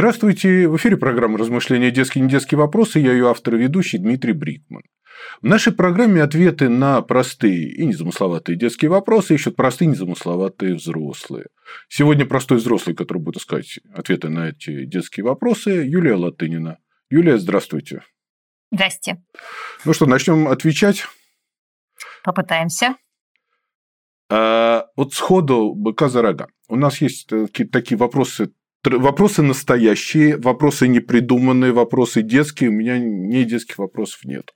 Здравствуйте! В эфире программа «Размышления. Детские и недетские вопросы». Я ее автор и ведущий Дмитрий Брикман. В нашей программе ответы на простые и незамысловатые детские вопросы ищут простые и незамысловатые взрослые. Сегодня простой взрослый, который будет искать ответы на эти детские вопросы, Юлия Латынина. Юлия, здравствуйте. Здрасте. Ну что, начнем отвечать? Попытаемся. А, вот сходу быка за рога. У нас есть такие вопросы Вопросы настоящие, вопросы непридуманные, вопросы детские. У меня не детских вопросов нет.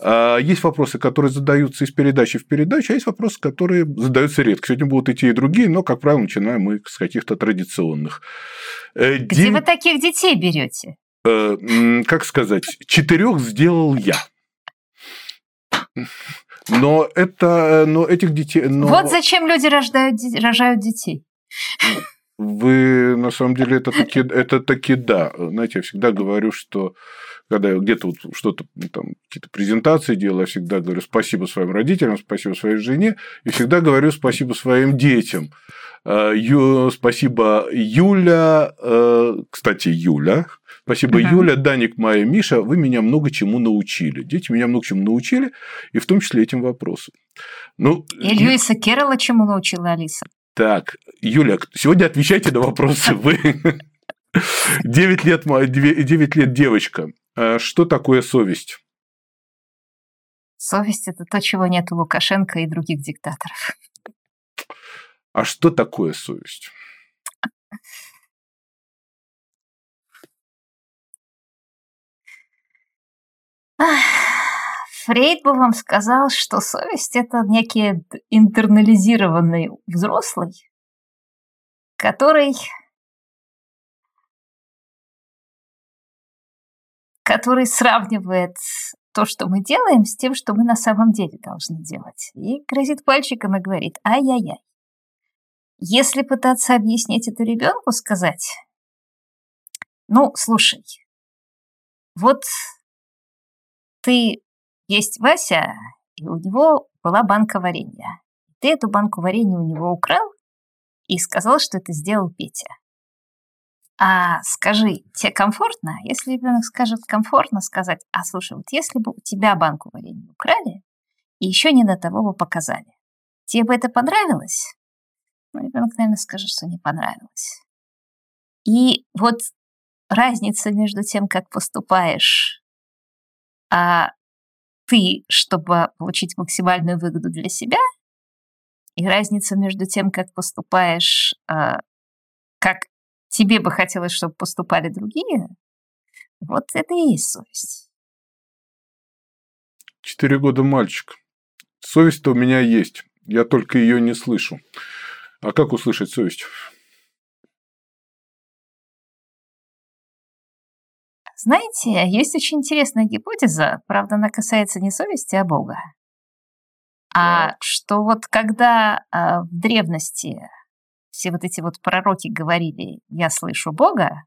А, есть вопросы, которые задаются из передачи в передачу, а есть вопросы, которые задаются редко. Сегодня будут и те, и другие, но, как правило, начинаем мы с каких-то традиционных. Э, Где День... вы таких детей берете? Э, как сказать, четырех сделал я. Но это, но этих детей. Но... Вот зачем люди рождают, рожают детей. Вы, на самом деле, это таки, это таки да. Знаете, я всегда говорю, что когда я где-то вот что-то, ну, там, какие-то презентации делаю, я всегда говорю спасибо своим родителям, спасибо своей жене, и всегда говорю спасибо своим детям. Э, ю, спасибо Юля, э, кстати, Юля, Спасибо, uh-huh. Юля, Даник, Майя, Миша. Вы меня много чему научили. Дети меня много чему научили, и в том числе этим вопросом. Ну, и Льюиса Керролла чему научила Алиса? Так, Юля, сегодня отвечайте на вопросы вы. 9 лет, 9 лет девочка. А что такое совесть? Совесть – это то, чего нет у Лукашенко и других диктаторов. А что такое совесть? Фрейд бы вам сказал, что совесть – это некий интернализированный взрослый, который, который сравнивает то, что мы делаем, с тем, что мы на самом деле должны делать. И грозит пальчиком и говорит «Ай-яй-яй». Если пытаться объяснить это ребенку, сказать, ну, слушай, вот ты есть Вася, и у него была банка варенья. Ты эту банку варенья у него украл и сказал, что это сделал Петя. А скажи, тебе комфортно? Если ребенок скажет комфортно, сказать, а слушай, вот если бы у тебя банку варенья украли и еще не до того бы показали, тебе бы это понравилось? Ну, ребенок, наверное, скажет, что не понравилось. И вот разница между тем, как поступаешь а, ты, чтобы получить максимальную выгоду для себя, и разница между тем, как поступаешь, а, как тебе бы хотелось, чтобы поступали другие, вот это и есть совесть. Четыре года мальчик. Совесть-то у меня есть. Я только ее не слышу. А как услышать совесть? Знаете, есть очень интересная гипотеза, правда, она касается не совести, а Бога. А что вот когда а, в древности все вот эти вот пророки говорили «я слышу Бога»,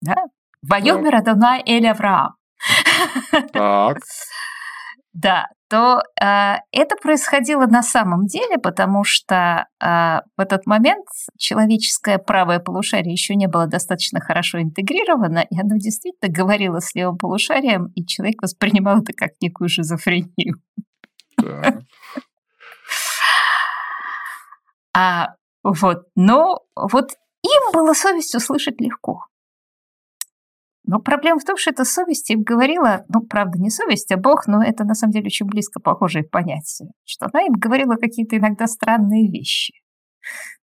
да? «Вайомер Адонай Эль Авраам». Так. Да, то э, это происходило на самом деле, потому что э, в этот момент человеческое правое полушарие еще не было достаточно хорошо интегрировано, и оно действительно говорило с левым полушарием, и человек воспринимал это как некую шизофрению. А вот, но вот им было совесть услышать легко. Но проблема в том, что эта совесть им говорила, ну, правда, не совесть, а Бог, но это на самом деле очень близко похожее понятие, что она им говорила какие-то иногда странные вещи.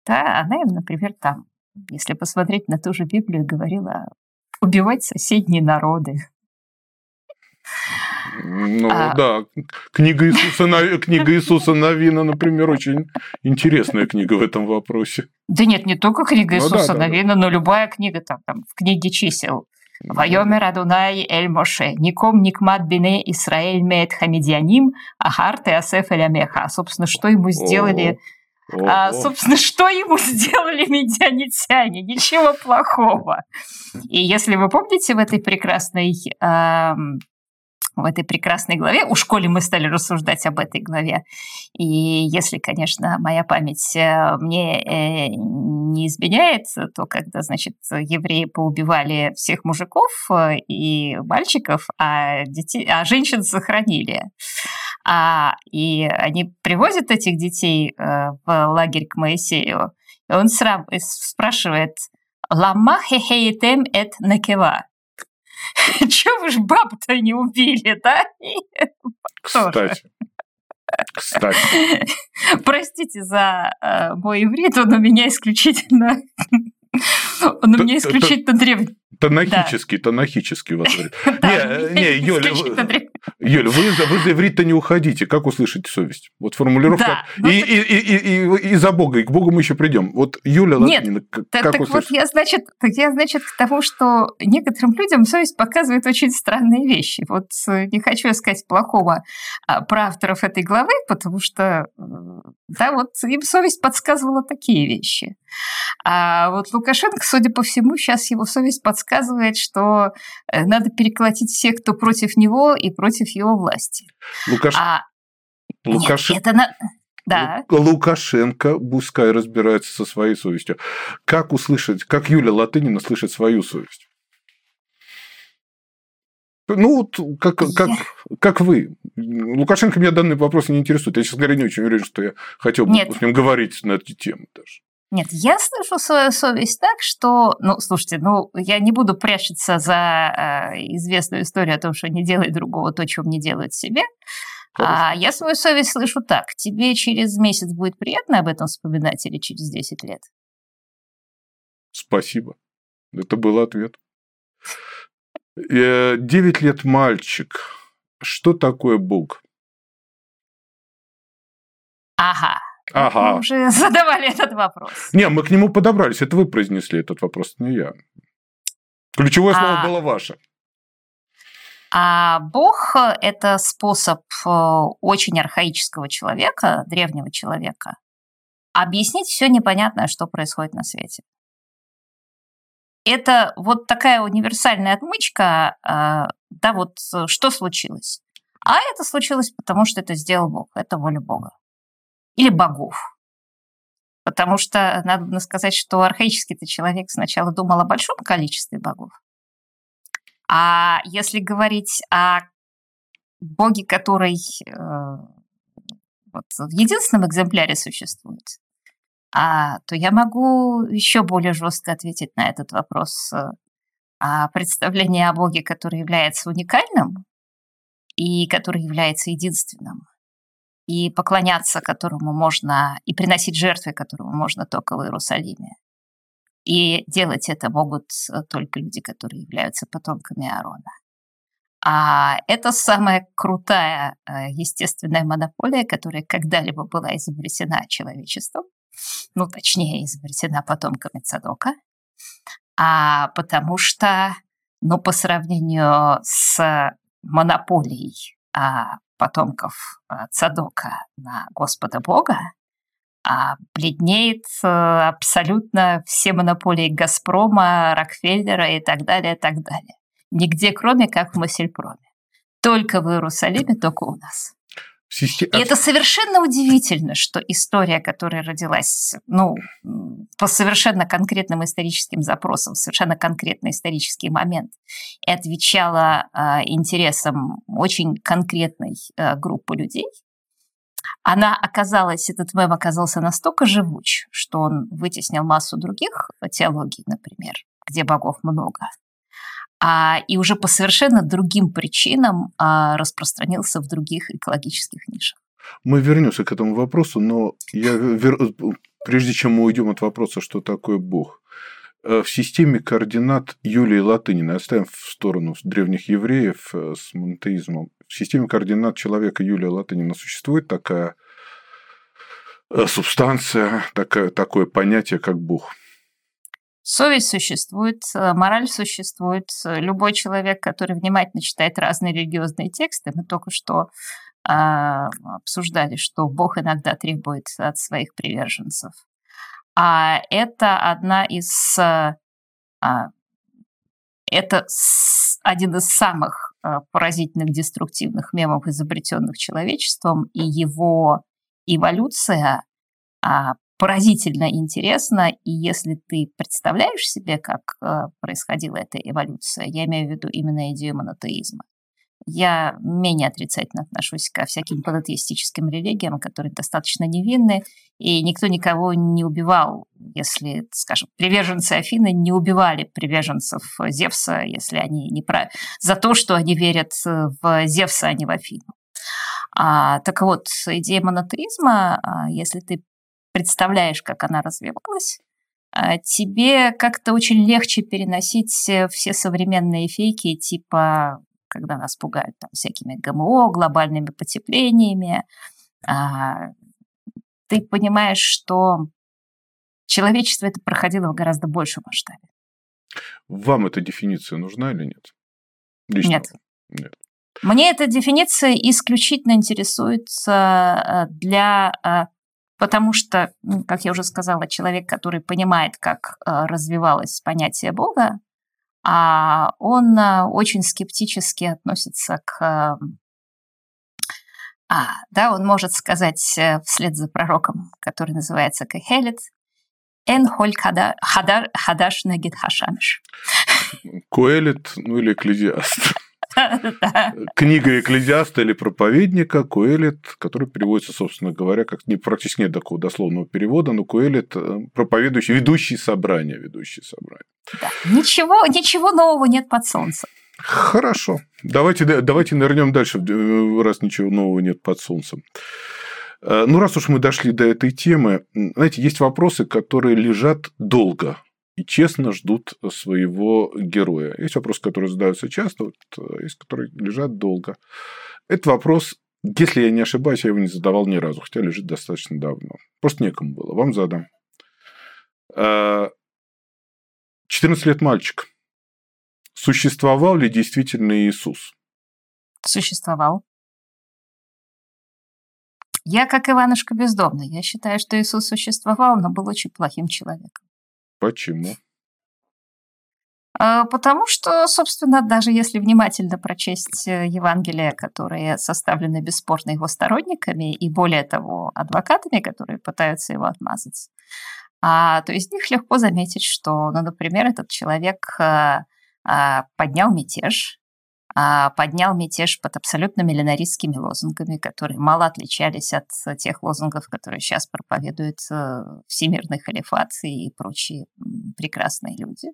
Да, она им, например, там, если посмотреть на ту же Библию, говорила убивать соседние народы. Ну а... да, книга Иисуса, книга Иисуса Навина, например, очень интересная книга в этом вопросе. Да нет, не только книга ну, Иисуса да, Навина, да. но любая книга там, там в книге чисел Вайомер Адунай Эль Моше, Ником Никмат Бине Исраэль Меет Хамидианим, Ахар Теасеф Эль Амеха. Собственно, что ему сделали а, собственно, что ему сделали медианитяне? Ничего плохого. И если вы помните в этой прекрасной, э, в этой прекрасной главе. У школе мы стали рассуждать об этой главе. И если, конечно, моя память э, мне э, не изменяет, то когда, значит, евреи поубивали всех мужиков э, и мальчиков, а, детей, а женщин сохранили. А, и они привозят этих детей в лагерь к Моисею, и он спрашивает, «Лама хехеетем эт накева?» Чего вы ж бабу-то не убили, да? Кстати. Кстати. Простите за э, мой иврит, он у меня исключительно... Он у меня исключительно древний. Тонахический, да. тонахический вас говорит. Не, не, Юля, Юля, вы, вы за иврит-то не уходите. Как услышите совесть? Вот формулировка. Да, и, и, и, и, и за Бога, и к Богу мы еще придем. Вот Юля Нет, Латынина, как, так, так вот я, значит, так я, значит, к тому, что некоторым людям совесть показывает очень странные вещи. Вот э, не хочу сказать плохого а, про авторов этой главы, потому что, да, вот им совесть подсказывала такие вещи. А вот Лукашенко, судя по всему, сейчас его совесть подсказывает, что э, надо переколотить всех, кто против него и против его власти. Лукаш... А... Лукашенко... Нет, это на... Да. Лукашенко пускай разбирается со своей совестью. Как услышать, как Юля Латынина слышит свою совесть? Ну, вот как, как, как вы. Лукашенко меня данный вопрос не интересует. Я, честно говоря, не очень уверен, что я хотел бы Нет. с ним говорить на эти темы даже. Нет, я слышу свою совесть так, что, ну, слушайте, ну, я не буду прячаться за э, известную историю о том, что не делай другого то, чем не делают себе. А я свою совесть слышу так. Тебе через месяц будет приятно об этом вспоминать или через 10 лет? Спасибо. Это был ответ. Э, девять лет мальчик. Что такое Бог? Ага. Ага. Мы уже задавали этот вопрос. Не, мы к нему подобрались. Это вы произнесли этот вопрос, не я. Ключевое а... слово было ваше. А Бог – это способ э, очень архаического человека, древнего человека, объяснить все непонятное, что происходит на свете. Это вот такая универсальная отмычка, э, да, вот э, что случилось. А это случилось, потому что это сделал Бог, это воля Бога или богов. Потому что надо сказать, что архаический-то человек сначала думал о большом количестве богов. А если говорить о боге, который э, вот, в единственном экземпляре существует, а, то я могу еще более жестко ответить на этот вопрос. А представление о боге, который является уникальным и который является единственным, и поклоняться которому можно, и приносить жертвы которому можно только в Иерусалиме. И делать это могут э, только люди, которые являются потомками Аарона. А это самая крутая э, естественная монополия, которая когда-либо была изобретена человечеством, ну, точнее, изобретена потомками Цадока, а потому что, ну, по сравнению с монополией а, потомков а, Цадока на Господа Бога, а бледнеет э, абсолютно все монополии Газпрома, Рокфеллера и так далее, и так далее. Нигде, кроме как в Массельпроме. Только в Иерусалиме, только у нас. Систем... И это совершенно удивительно, что история, которая родилась ну, по совершенно конкретным историческим запросам, совершенно конкретный исторический момент, и отвечала э, интересам очень конкретной э, группы людей, она оказалась, этот мем оказался настолько живуч, что он вытеснил массу других теологий, например, где богов много, а, и уже по совершенно другим причинам а, распространился в других экологических нишах. Мы вернемся к этому вопросу, но я вер... прежде чем мы уйдем от вопроса, что такое Бог, э, в системе координат Юлии Латыниной, оставим в сторону древних евреев э, с монотеизмом, в системе координат человека Юлия Латынина существует такая э, субстанция, такое, такое понятие, как Бог – Совесть существует, э, мораль существует. Любой человек, который внимательно читает разные религиозные тексты, мы только что э, обсуждали, что Бог иногда требует от своих приверженцев. А это одна из... Э, это один из самых поразительных деструктивных мемов, изобретенных человечеством, и его эволюция а, поразительно интересна. И если ты представляешь себе, как происходила эта эволюция, я имею в виду именно идею монотеизма, я менее отрицательно отношусь ко всяким панатеистическим религиям, которые достаточно невинны, и никто никого не убивал, если, скажем, приверженцы Афины не убивали приверженцев Зевса, если они не прав... за то, что они верят в Зевса, а не в Афину. А, так вот, идея монотеизма, а, если ты представляешь, как она развивалась, а, тебе как-то очень легче переносить все современные фейки типа когда нас пугают там, всякими ГМО, глобальными потеплениями, а, ты понимаешь, что человечество это проходило в гораздо большем масштабе. Вам эта дефиниция нужна или нет? Лично. Нет. нет. Мне эта дефиниция исключительно интересуется э, для... Э, потому что, как я уже сказала, человек, который понимает, как э, развивалось понятие Бога, а он а, очень скептически относится к... Эм, а, да, он может сказать э, вслед за пророком, который называется Кахелет, «Эн холь хадаш нагид хашамиш». Куэлит, ну или экклезиаст. Книга Экклезиаста или проповедника Куэлит, который переводится, собственно говоря, как практически нет такого дословного перевода, но Куэлит э, проповедующий, ведущий собрание, ведущий собрание. Да. Ничего, ничего нового нет под солнцем. Хорошо. Давайте, давайте нырнем дальше, э, раз ничего нового нет под солнцем. Э, ну, раз уж мы дошли до этой темы, знаете, есть вопросы, которые лежат долго и честно ждут своего героя. Есть вопросы, которые задаются часто, вот, э, есть которые лежат долго. Этот вопрос, если я не ошибаюсь, я его не задавал ни разу, хотя лежит достаточно давно. Просто некому было. Вам задам. 14 лет мальчик. Существовал ли действительно Иисус? Существовал. Я как Иванушка бездомный. Я считаю, что Иисус существовал, но был очень плохим человеком. Почему? А, потому что, собственно, даже если внимательно прочесть э, Евангелия, которые составлены бесспорно его сторонниками и, более того, адвокатами, которые пытаются его отмазать, а, то из них легко заметить, что, ну, например, этот человек а, а, поднял мятеж, поднял мятеж под абсолютно миллинаристскими лозунгами, которые мало отличались от тех лозунгов, которые сейчас проповедуют э, всемирный халифат и прочие прекрасные люди.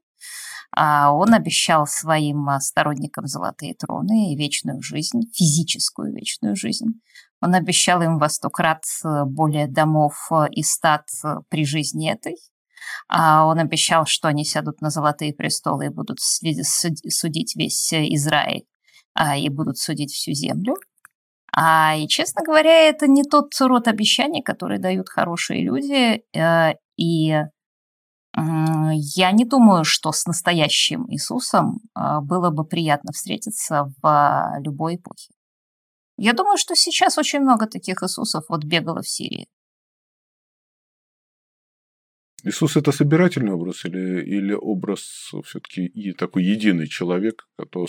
А, он обещал своим сторонникам золотые троны и вечную жизнь, физическую вечную жизнь. Он обещал им во сто крат э, более домов э, и стад э, при жизни этой. А он обещал, что они сядут на золотые престолы и будут судить весь Израиль а, и будут судить всю землю. А, и, честно говоря, это не тот род обещаний, которые дают хорошие люди. И я не думаю, что с настоящим Иисусом было бы приятно встретиться в любой эпохе. Я думаю, что сейчас очень много таких Иисусов вот бегало в Сирии. Иисус это собирательный образ или, или образ все-таки и такой единый человек,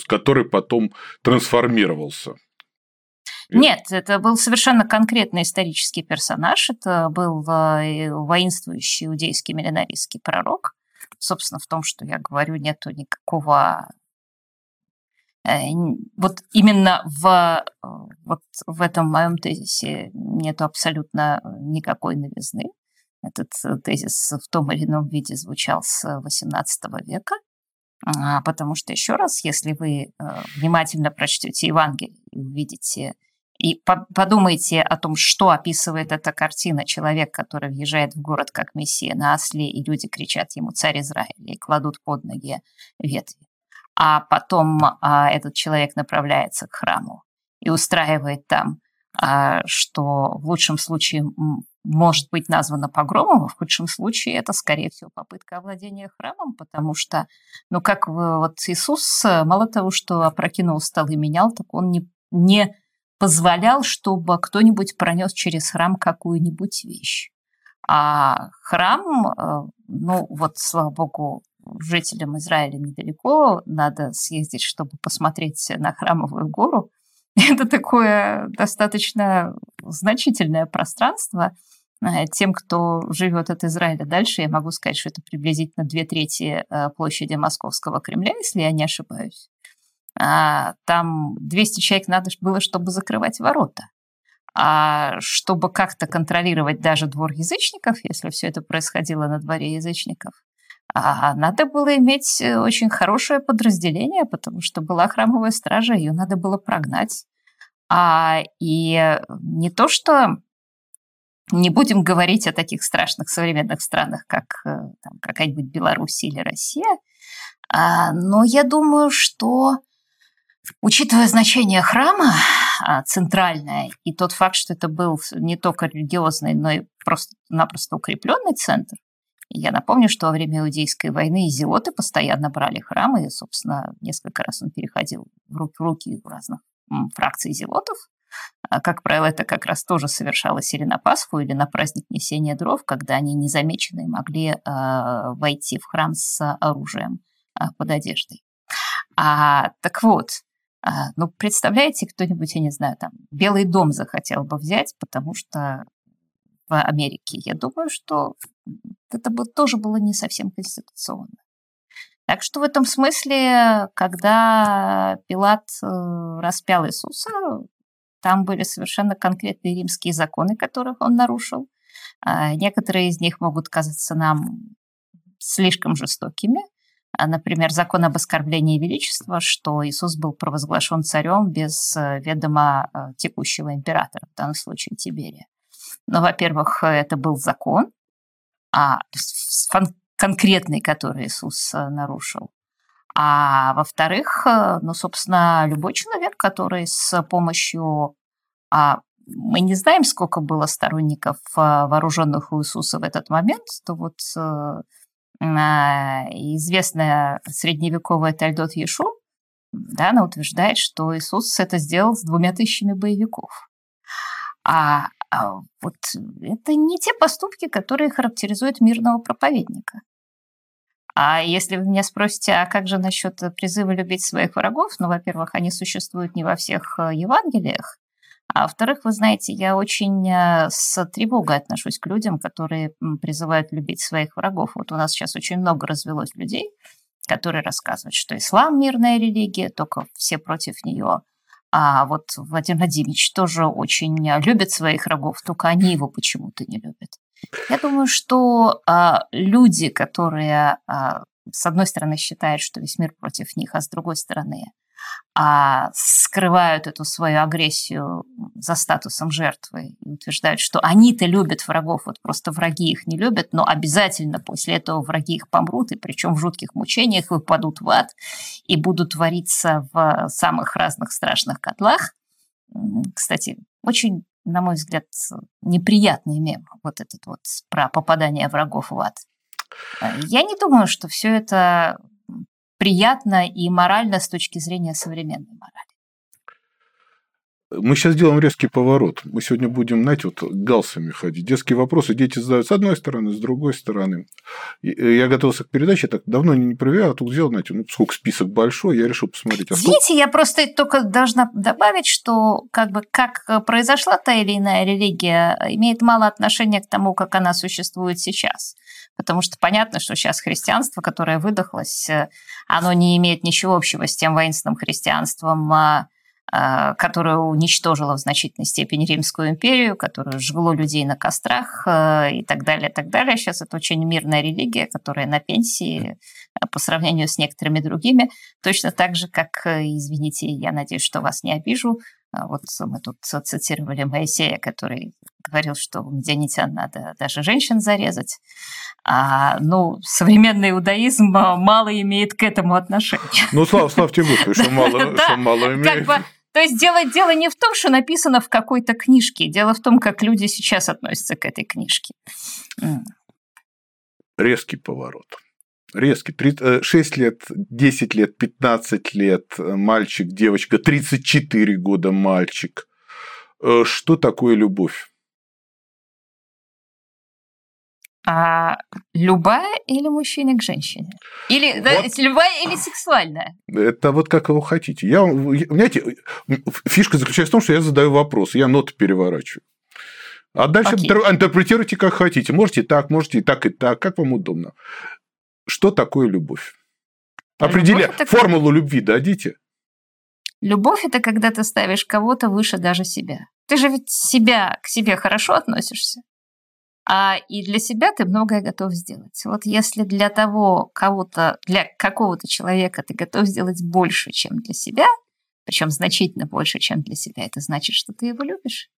который потом трансформировался? Нет, это был совершенно конкретный исторический персонаж. Это был э, воинствующий иудейский миллинаристский пророк. Собственно, в том, что я говорю, нету никакого Э, вот именно в, э, вот в этом моем тезисе нет абсолютно никакой новизны. Этот э, тезис в том или ином виде звучал с XVIII века, а, потому что, еще раз, если вы внимательно прочтете Евангелие и увидите и подумайте о том, что описывает эта картина. Человек, который въезжает в город как мессия на осле, и люди кричат ему «Царь Израиля» и кладут под ноги ветви. А потом а, этот человек направляется к храму и устраивает там, а, что в лучшем случае может быть названо погромом, а в худшем случае это, скорее всего, попытка овладения храмом, потому что, ну, как вот Иисус, мало того, что опрокинул стол и менял, так он не, не позволял, чтобы кто-нибудь пронес через храм какую-нибудь вещь. А храм, э, ну вот, слава богу, жителям Израиля недалеко, надо съездить, чтобы посмотреть на храмовую гору. Это такое достаточно значительное пространство. Э, тем, кто живет от Израиля дальше, я могу сказать, что это приблизительно две трети э, площади Московского Кремля, если я не ошибаюсь. А, там 200 человек надо было, чтобы закрывать ворота. А чтобы как-то контролировать даже двор язычников, если все это происходило на дворе язычников, а надо было иметь э, очень хорошее подразделение, потому что была храмовая стража, ее надо было прогнать. А, и не то, что не будем говорить о таких страшных современных странах, как э, там, какая-нибудь Беларусь или Россия, а, но я думаю, что Учитывая значение храма а, центральное и тот факт, что это был не только религиозный, но и просто-напросто укрепленный центр, я напомню, что во время Иудейской войны зелоты постоянно брали храмы, и, собственно, несколько раз он переходил в руки, в руки разных фракций зелотов. А, как правило, это как раз тоже совершалось или на Пасху, или на праздник несения дров, когда они незамеченные могли э, войти в храм с оружием э, под одеждой. А, так вот, а, ну, представляете, кто-нибудь, я не знаю, там, Белый дом захотел бы взять, потому что в Америке, я думаю, что это бы тоже было не совсем конституционно. Так что в этом смысле, когда Пилат э, распял Иисуса, там были совершенно конкретные римские законы, которых он нарушил. А, некоторые из них могут казаться нам слишком жестокими, а, например, закон об оскорблении величества, что Иисус был провозглашен царем без э, ведома э, текущего императора, в данном случае Тиберия. Но, во-первых, это был закон, а, конкретный, который Иисус э, нарушил. А во-вторых, ну, собственно, любой человек, который с помощью... А, мы не знаем, сколько было сторонников вооруженных у Иисуса в этот момент, то вот известная средневековая Тальдот Ешу, да, она утверждает, что Иисус это сделал с двумя тысячами боевиков. А, а вот это не те поступки, которые характеризуют мирного проповедника. А если вы меня спросите, а как же насчет призыва любить своих врагов? Ну, во-первых, они существуют не во всех э, Евангелиях, а во-вторых, вы знаете, я очень э, с тревогой отношусь к людям, которые призывают любить своих врагов. Вот у нас сейчас очень много развелось людей, которые рассказывают, что ислам мирная религия, только все против нее. А вот Владимир Владимирович тоже очень любит своих врагов, только они его почему-то не любят. Я думаю, что а, люди, которые а, с одной стороны считают, что весь мир против них, а с другой стороны а скрывают эту свою агрессию за статусом жертвы и утверждают, что они-то любят врагов, вот просто враги их не любят, но обязательно после этого враги их помрут, и причем в жутких мучениях выпадут в ад и будут твориться в самых разных страшных котлах. Кстати, очень, на мой взгляд, неприятный мем вот этот вот про попадание врагов в ад. Я не думаю, что все это приятно и морально с точки зрения современной морали. Мы сейчас делаем резкий поворот. Мы сегодня будем, знаете, вот галсами ходить. Детские вопросы дети задают с одной стороны, с другой стороны. Э, я готовился к передаче, так давно не проверял, а тут сделал, знаете, ну, сколько список большой, я решил посмотреть. А сколько... Видите, я просто только должна добавить, что как бы как произошла та или иная религия, имеет мало отношения к тому, как она существует сейчас. Потому что понятно, что сейчас христианство, которое выдохлось, э, оно не имеет ничего общего с тем воинственным христианством, а которая уничтожила в значительной степени Римскую империю, которая жгло людей на кострах а, и так далее, так далее. Сейчас это очень мирная религия, которая на пенсии а, по сравнению с некоторыми другими. Точно так же, как, извините, я надеюсь, что вас не обижу, вот мы тут цитировали Моисея, который говорил, что у медианитян надо даже женщин зарезать. А, ну, современный иудаизм мало имеет к этому отношения. Ну, слава, славьте Господи, что мало, что мало имеет. То есть дело, дело не в том, что написано в какой-то книжке, дело в том, как люди сейчас относятся к этой книжке. Резкий поворот. Резкий. 6 э, лет, 10 лет, 15 лет э, мальчик, девочка, 34 года мальчик. Э, что такое любовь? А любая или мужчина к женщине? Или вот. да, любая или сексуальная? Это вот как вы хотите. Я, знаете, фишка заключается в том, что я задаю вопрос, я ноты переворачиваю. А дальше Окей. интерпретируйте как хотите. Можете так, можете и так, и так, как вам удобно. Что такое любовь? Определя... Любовь это... Формулу любви дадите. Любовь – это когда ты ставишь кого-то выше даже себя. Ты же ведь себя к себе хорошо относишься. А и для себя ты многое готов сделать. Вот если для того кого-то, для какого-то человека ты готов сделать больше, чем для себя, причем значительно больше, чем для себя, это значит, что ты его любишь.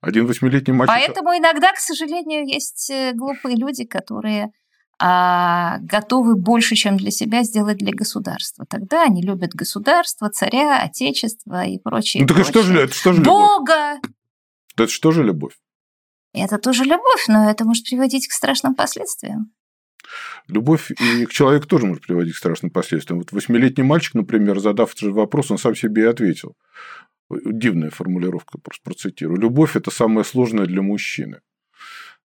Один восьмилетний мальчик... Поэтому иногда, к сожалению, есть э, глупые люди, которые а, готовы больше, чем для себя, сделать для государства. Тогда они любят государство, царя, отечество и прочее. Ну так прочее. что же, это что же Бога! Любовь? Это что же любовь? Это тоже любовь, но это может приводить к страшным последствиям. Любовь и к человеку тоже может приводить к страшным последствиям. Вот восьмилетний мальчик, например, задав этот же вопрос, он сам себе и ответил. Дивная формулировка, просто процитирую. Любовь – это самое сложное для мужчины.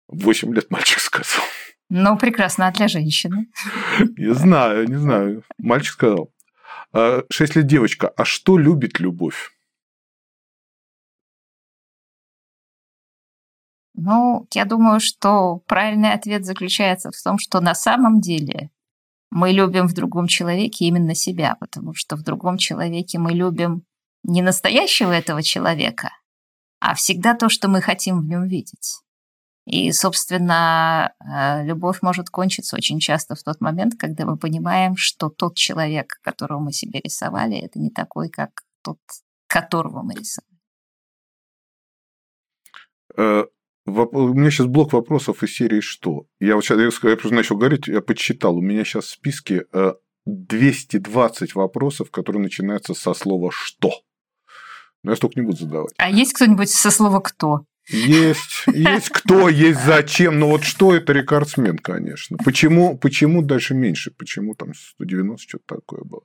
Восемь лет мальчик сказал. Ну, прекрасно, а для женщины? Не знаю, не знаю. Мальчик сказал. «А, шесть лет девочка. А что любит любовь? Ну, я думаю, что правильный ответ заключается в том, что на самом деле мы любим в другом человеке именно себя, потому что в другом человеке мы любим не настоящего этого человека, а всегда то, что мы хотим в нем видеть. И, собственно, э, любовь может кончиться очень часто в тот момент, когда мы понимаем, что тот человек, которого мы себе рисовали, это не такой, как тот, которого мы рисовали. Э, у меня сейчас блок вопросов из серии «Что?». Я вот сейчас, я просто начал говорить, я подсчитал, у меня сейчас в списке 220 э, вопросов, которые начинаются со слова «что?». Но я столько не буду задавать. А есть кто-нибудь со слова «кто»? Есть, есть кто, есть зачем, но вот что это рекордсмен, конечно. Почему, почему дальше меньше? Почему там 190 что-то такое было?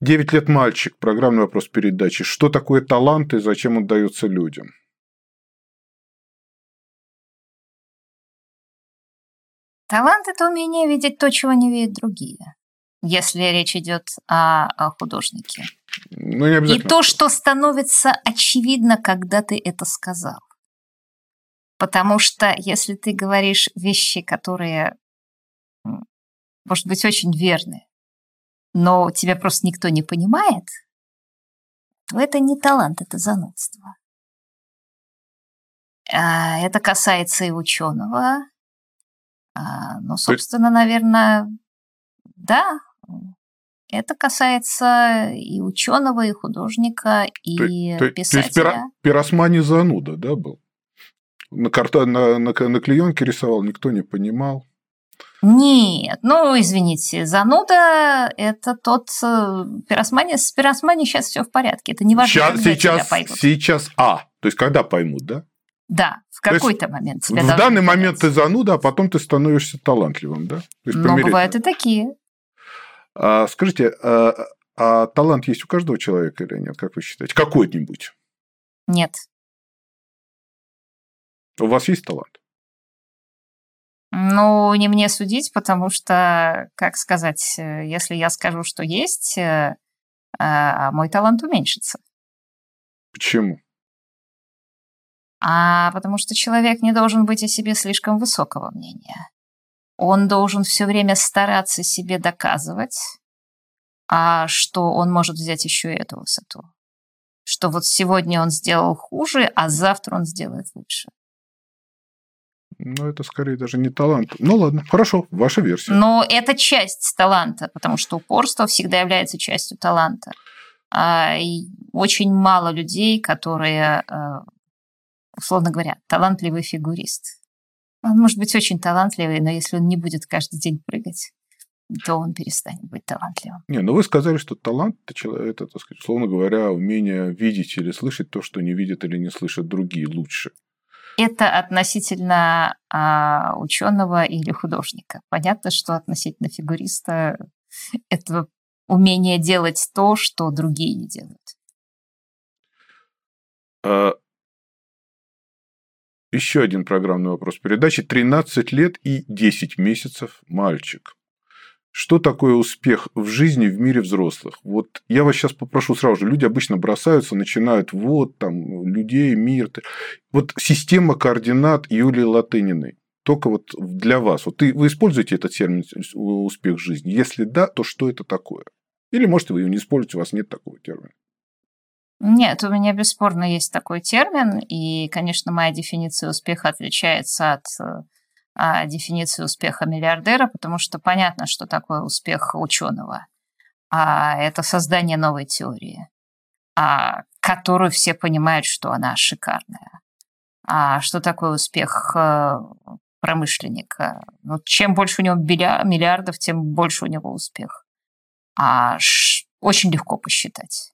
9 а, лет мальчик, программный вопрос передачи. Что такое талант и зачем он дается людям? Талант – это умение видеть то, чего не видят другие, если речь идет о художнике. Ну, не И то, что становится очевидно, когда ты это сказал. Потому что если ты говоришь вещи, которые, может быть, очень верные, но тебя просто никто не понимает, то это не талант, это занудство. А, это касается и ученого, а, ну, собственно, наверное, да, это касается и ученого, и художника, и то, писателя. То есть пиросмани зануда, да, был? На, карта, на, на, на клеенке рисовал, никто не понимал. Нет, ну, извините, зануда – это тот э, пиросмани. С пиросмани сейчас все в порядке, это не важно, сейчас, сейчас, поймут. Сейчас А, то есть когда поймут, да? Да, в какой-то момент тебя В данный понять. момент ты зануда, а потом ты становишься талантливым, да? Ну, бывают и такие. А, скажите, а, а талант есть у каждого человека или нет, как вы считаете? Какой-нибудь? Нет. У вас есть талант? Ну, не мне судить, потому что, как сказать, если я скажу, что есть, э, а мой талант уменьшится. Почему? А потому что человек не должен быть о себе слишком высокого мнения. Он должен все время стараться себе доказывать, а что он может взять еще и эту высоту. Что вот сегодня он сделал хуже, а завтра он сделает лучше. Ну, это скорее даже не талант. Ну ладно, хорошо, ваша версия. Но это часть таланта, потому что упорство всегда является частью таланта. А, и очень мало людей, которые, а, условно говоря, талантливый фигурист. Он может быть очень талантливый, но если он не будет каждый день прыгать, то он перестанет быть талантливым. Не, ну вы сказали, что талант это, это, так сказать, условно говоря, умение видеть или слышать то, что не видят или не слышат другие лучше. Это относительно а, ученого или художника. Понятно, что относительно фигуриста это умение делать то, что другие не делают. Еще один программный вопрос передачи. 13 лет и 10 месяцев мальчик. Что такое успех в жизни в мире взрослых? Вот я вас сейчас попрошу сразу же. Люди обычно бросаются, начинают вот там людей, мир. Вот система координат Юлии Латыниной. Только вот для вас. Вот вы используете этот термин успех в жизни? Если да, то что это такое? Или, может, вы его не используете, у вас нет такого термина? Нет, у меня бесспорно есть такой термин, и, конечно, моя дефиниция успеха отличается от а, дефиниции успеха миллиардера, потому что понятно, что такое успех ученого. А это создание новой теории, а, которую все понимают, что она шикарная. А что такое успех э, промышленника? Ну, чем больше у него миллиардов, тем больше у него успех. А очень легко посчитать.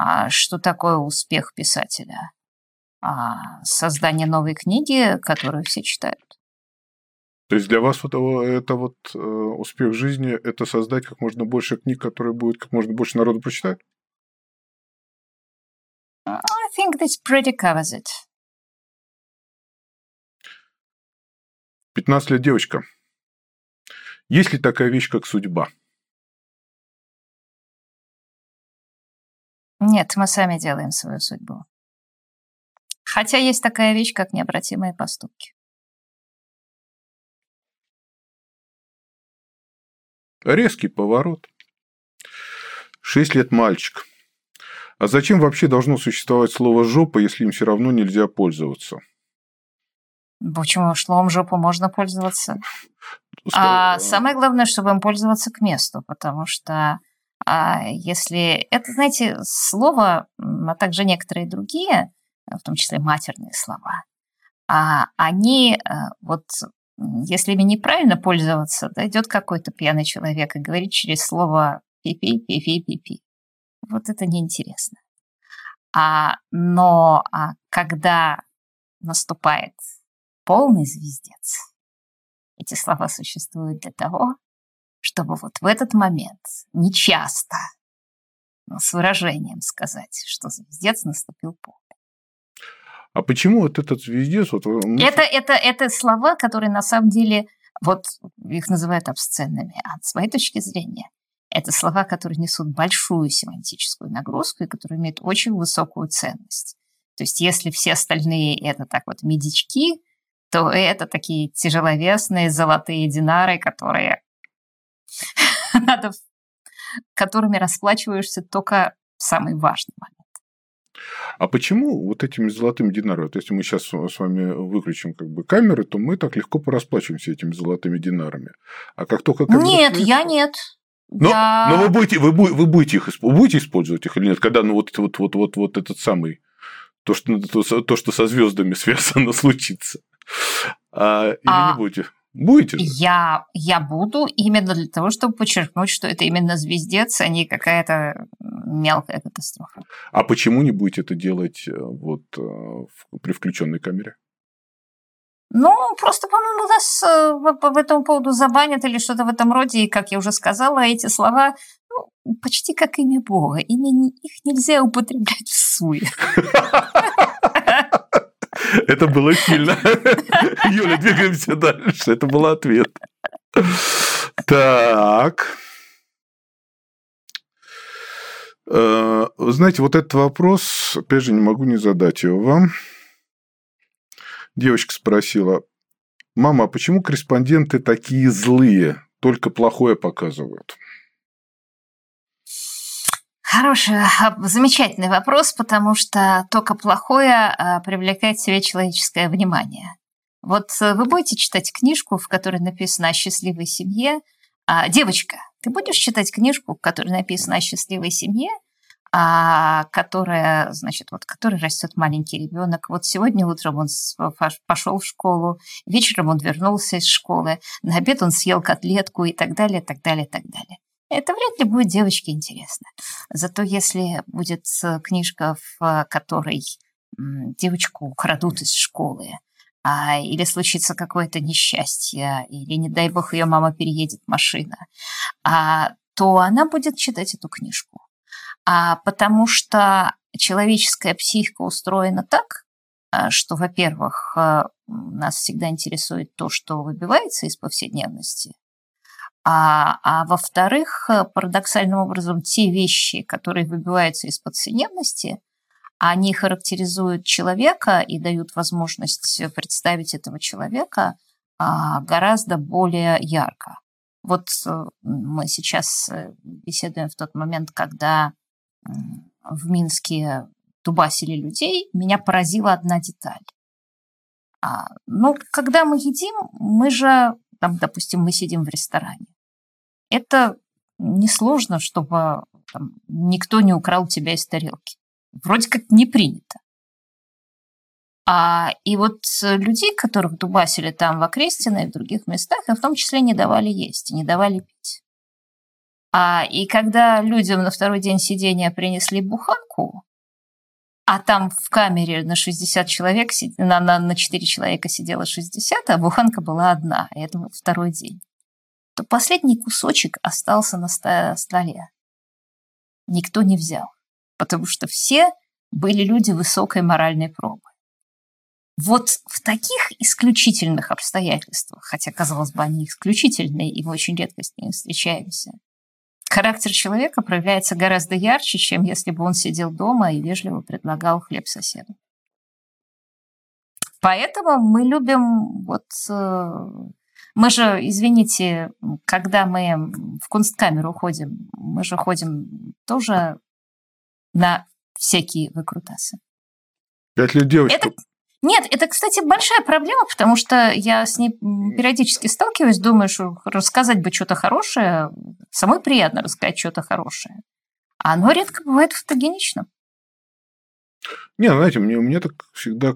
А что такое успех писателя? А создание новой книги, которую все читают. То есть для вас вот это вот э, успех жизни – это создать как можно больше книг, которые будет как можно больше народу прочитать? I think this pretty covers it. 15 лет девочка. Есть ли такая вещь, как судьба? Нет, мы сами делаем свою судьбу. Хотя есть такая вещь, как необратимые поступки. Резкий поворот. Шесть лет мальчик. А зачем вообще должно существовать слово «жопа», если им все равно нельзя пользоваться? Почему словом «жопа» можно пользоваться? А самое главное, чтобы им пользоваться к месту, потому что а если это, знаете, слово, а также некоторые другие, в том числе матерные слова, а они э, вот если ими неправильно пользоваться, да, идет какой-то пьяный человек и говорит через слово пи-пи, пи-пи, пи-пи. Вот это неинтересно. А, но а, когда наступает полный звездец, эти слова существуют для того, чтобы вот в этот момент нечасто, но с выражением сказать, что звездец наступил полный. А почему вот этот звездец... Вот, мы... это, это, это слова, которые на самом деле, вот их называют обсценными, а с моей точки зрения, это слова, которые несут большую семантическую нагрузку и которые имеют очень высокую ценность. То есть если все остальные это так вот медички, то это такие тяжеловесные золотые динары, которые надо, которыми расплачиваешься только в самый важный момент. А почему вот этими золотыми динарами, вот если мы сейчас с вами выключим как бы камеры, то мы так легко порасплачиваемся этими золотыми динарами. А как только камеры Нет, включат... я нет. Но, я... но вы будете, вы, вы будете их вы будете использовать их или нет, когда ну вот вот вот вот вот этот самый то что то, то что со звездами связано случится, а, или а... не будете? Будете же? Я, я буду именно для того, чтобы подчеркнуть, что это именно звездец, а не какая-то мелкая катастрофа. А почему не будете это делать э, вот э, при включенной камере? Ну, просто, по-моему, нас э, по, по этому поводу забанят или что-то в этом роде. И, как я уже сказала, эти слова ну, почти как имя Бога. Имя, их нельзя употреблять в суе. Это было сильно. Юля, двигаемся дальше. Это был ответ. Так. Э, вы знаете, вот этот вопрос, опять же, не могу не задать его вам. Девочка спросила, мама, а почему корреспонденты такие злые, только плохое показывают? Хороший, а, замечательный вопрос, потому что только плохое а, привлекает к себе человеческое внимание. Вот э, вы будете читать книжку, в которой написано о счастливой семье. А, девочка, ты будешь читать книжку, в которой написано о счастливой семье, а, которая, значит, вот, который растет маленький ребенок. Вот сегодня утром он пошел в школу, вечером он вернулся из школы, на обед он съел котлетку и так далее, так далее, так далее. Это вряд ли будет девочке интересно. Зато если будет э, книжка, в которой девочку украдут из школы, а, или случится какое-то несчастье, или, не дай бог, ее мама переедет машина, а, то она будет читать эту книжку. А, потому что человеческая психика устроена так, а, что, во-первых, а, нас всегда интересует то, что выбивается из повседневности, а, а во-вторых, парадоксальным образом, те вещи, которые выбиваются из повседневности, они характеризуют человека и дают возможность представить этого человека гораздо более ярко. Вот э, мы сейчас э, беседуем в тот момент, когда в Минске дубасили людей, меня поразила одна деталь. А, ну, когда мы едим, мы же, там, допустим, мы сидим в ресторане. Это несложно, чтобы там, никто не украл тебя из тарелки. Вроде как не принято. А, и вот людей, которых дубасили там в Окрестино и в других местах, им в том числе не давали есть, не давали пить. А, и когда людям на второй день сидения принесли буханку, а там в камере на 60 человек, на, на, на 4 человека сидело 60, а буханка была одна, и это был второй день, то последний кусочек остался на столе. Никто не взял, потому что все были люди высокой моральной пробы. Вот в таких исключительных обстоятельствах, хотя, казалось бы, они исключительные, и мы очень редко с ними встречаемся, характер человека проявляется гораздо ярче, чем если бы он сидел дома и вежливо предлагал хлеб соседу. Поэтому мы любим вот... Э, мы же, извините, когда мы в кунсткамеру ходим, мы же ходим тоже на всякие выкрутасы. Пять лет девочка. Это, нет, это, кстати, большая проблема, потому что я с ней периодически сталкиваюсь, думаю, что рассказать бы что-то хорошее, самой приятно рассказать что-то хорошее. А оно редко бывает фотогеничным. Не, знаете, мне, мне так всегда...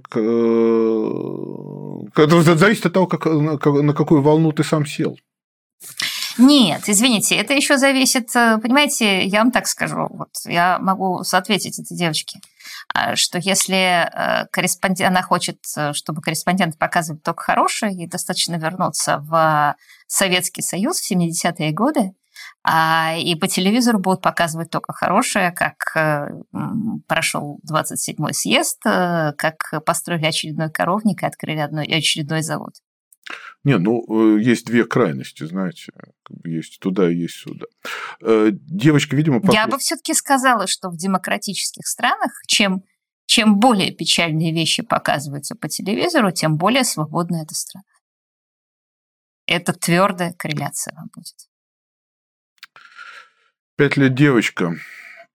Это зависит от того, как, на какую волну ты сам сел. Нет, извините, это еще зависит, э, понимаете, я вам так скажу, вот я могу ответить этой девочке, а, что если э, корреспондент, она хочет, э, чтобы корреспондент показывал только хорошее, ей достаточно вернуться в Советский Союз в 70-е годы, а, и по телевизору будут показывать только хорошее, как прошел 27-й съезд, как построили очередной коровник и открыли очередной завод. Не, ну, э, есть две крайности, знаете, есть туда есть сюда. Э, девочка, видимо... Поп... Я бы все таки сказала, что в демократических странах, чем, чем более печальные вещи показываются по телевизору, тем более свободна эта страна. Это твердая корреляция будет. Пять лет девочка.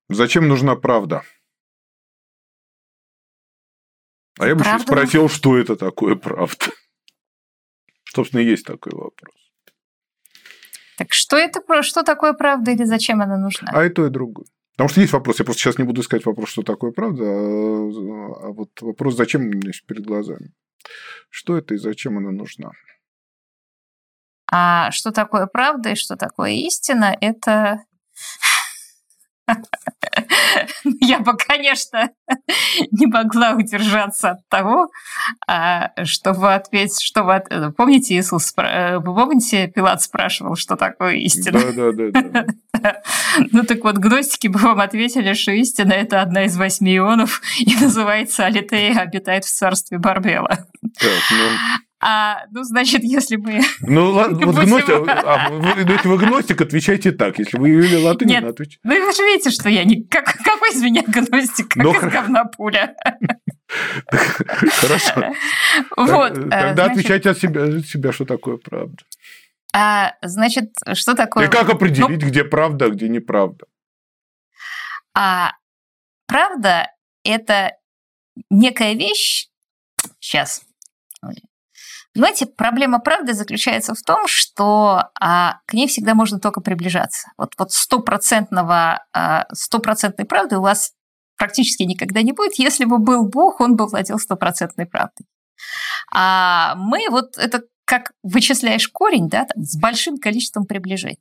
Зачем нужна правда? А я бы еще спросил, что это такое правда. Собственно, есть такой вопрос. Так что это что такое правда или зачем она нужна? А и то, и другое. Потому что есть вопрос, я просто сейчас не буду искать вопрос, что такое правда, а, а вот вопрос, зачем у меня перед глазами. Что это и зачем она нужна? А что такое правда и что такое истина, это я бы, конечно, не могла удержаться от того, а, чтобы ответить, чтобы... От... Помните, Иисус, э, вы помните, Пилат спрашивал, что такое истина? Да, да, да. Ну так вот, гностики бы вам ответили, что истина – это одна из восьми ионов и называется Алитея, обитает в царстве Барбела. Так, ну... А, ну, значит, если мы... Ну, ладно, вот гностик, а, вы, ну, если вы гностик, отвечайте так. Если вы Юлия Латынина, Нет, отвечайте. Ну, вы же видите, что я не... Как, какой из меня гностик, как Но... из говна пуля. Хорошо. Вот. Тогда э, отвечайте от себя, что такое правда. А, значит, что такое... И как определить, ну, где правда, а где неправда? А правда – это некая вещь... Сейчас, Понимаете, проблема правды заключается в том, что а, к ней всегда можно только приближаться. Вот, вот стопроцентного, а, стопроцентной правды у вас практически никогда не будет. Если бы был Бог, он бы владел стопроцентной правдой. А мы вот это как вычисляешь корень, да, там, с большим количеством приближений.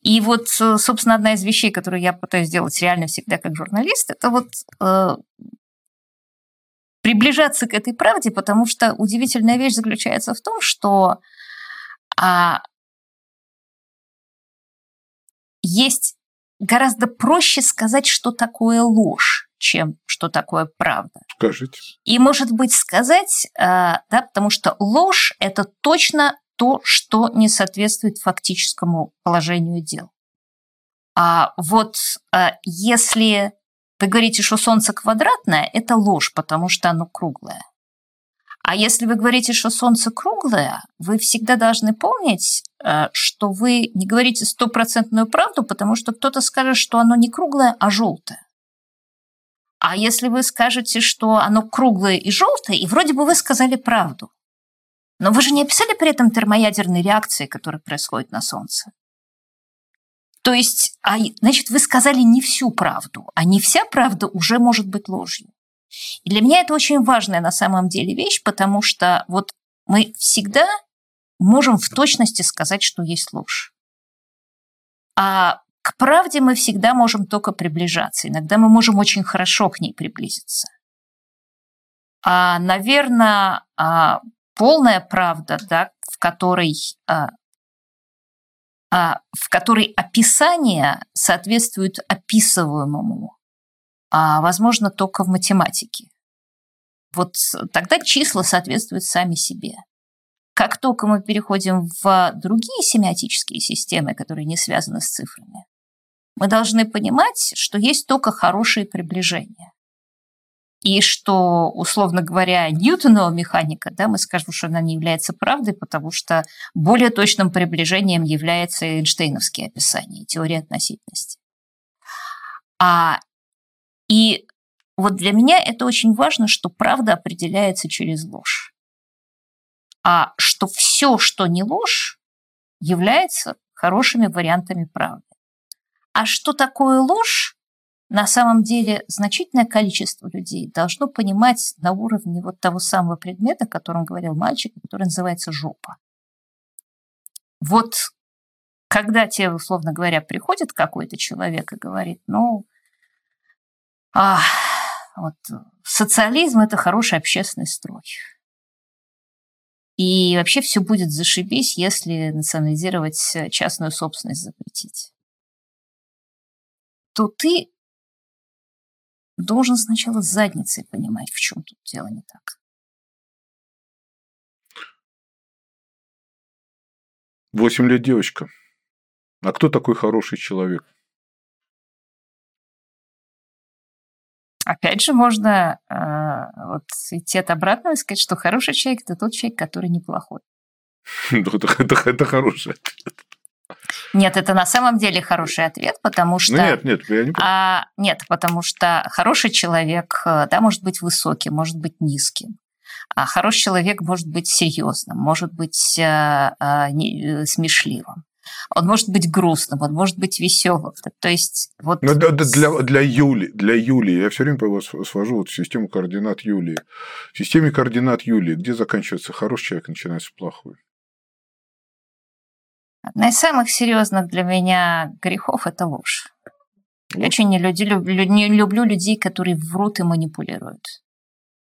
И вот, собственно, одна из вещей, которую я пытаюсь сделать реально всегда как журналист, это вот э, приближаться к этой правде, потому что удивительная вещь заключается в том, что а, есть гораздо проще сказать, что такое ложь, чем что такое правда. Скажите. И, может быть, сказать, э, да, потому что ложь – это точно то, что не соответствует фактическому положению дел. А вот э, если вы говорите, что Солнце квадратное, это ложь, потому что оно круглое. А если вы говорите, что Солнце круглое, вы всегда должны помнить, э, что вы не говорите стопроцентную правду, потому что кто-то скажет, что оно не круглое, а желтое. А если вы скажете, что оно круглое и желтое, и вроде бы вы сказали правду, но вы же не описали при этом термоядерные реакции, которые происходят на Солнце. То есть, а, значит, вы сказали не всю правду, а не вся правда уже может быть ложью. И для меня это очень важная на самом деле вещь, потому что вот мы всегда можем в точности сказать, что есть ложь. А к правде мы всегда можем только приближаться. Иногда мы можем очень хорошо к ней приблизиться. А, наверное, а, полная правда, да, в которой а, в которой описание соответствует описываемому, а, возможно, только в математике. Вот тогда числа соответствуют сами себе. Как только мы переходим в другие семиотические системы, которые не связаны с цифрами, мы должны понимать, что есть только хорошие приближения и что, условно говоря, Ньютонова механика, да, мы скажем, что она не является правдой, потому что более точным приближением является Эйнштейновские описания, теория относительности. А, и вот для меня это очень важно, что правда определяется через ложь. А что все, что не ложь, является хорошими вариантами правды. А что такое ложь, на самом деле значительное количество людей должно понимать на уровне вот того самого предмета, о котором говорил мальчик, который называется жопа. Вот когда тебе, условно говоря, приходит какой-то человек и говорит, ну, а, вот, социализм – это хороший общественный строй. И вообще все будет зашибись, если национализировать частную собственность запретить. То ты должен сначала с задницей понимать, в чем тут дело не так. Восемь лет девочка. А кто такой хороший человек? Опять же, можно э, вот идти от обратного и сказать, что хороший человек – это тот человек, который неплохой. Это, хороший ответ. Нет, это на самом деле хороший ответ, потому что... Ну, нет, нет, я не а, Нет, потому что хороший человек, э, да, может быть высоким, может быть низким. А хороший человек может быть серьезным, может быть а, а, не, смешливым. Он может быть грустным, он может быть веселым. То есть вот. Но для, для Юли, для Юли, я все время свожу вот в систему координат Юлии. В системе координат Юлии, где заканчивается хороший человек, начинается плохой. Одна из самых серьезных для меня грехов – это ложь. Очень не, люди, люблю, не люблю людей, которые врут и манипулируют.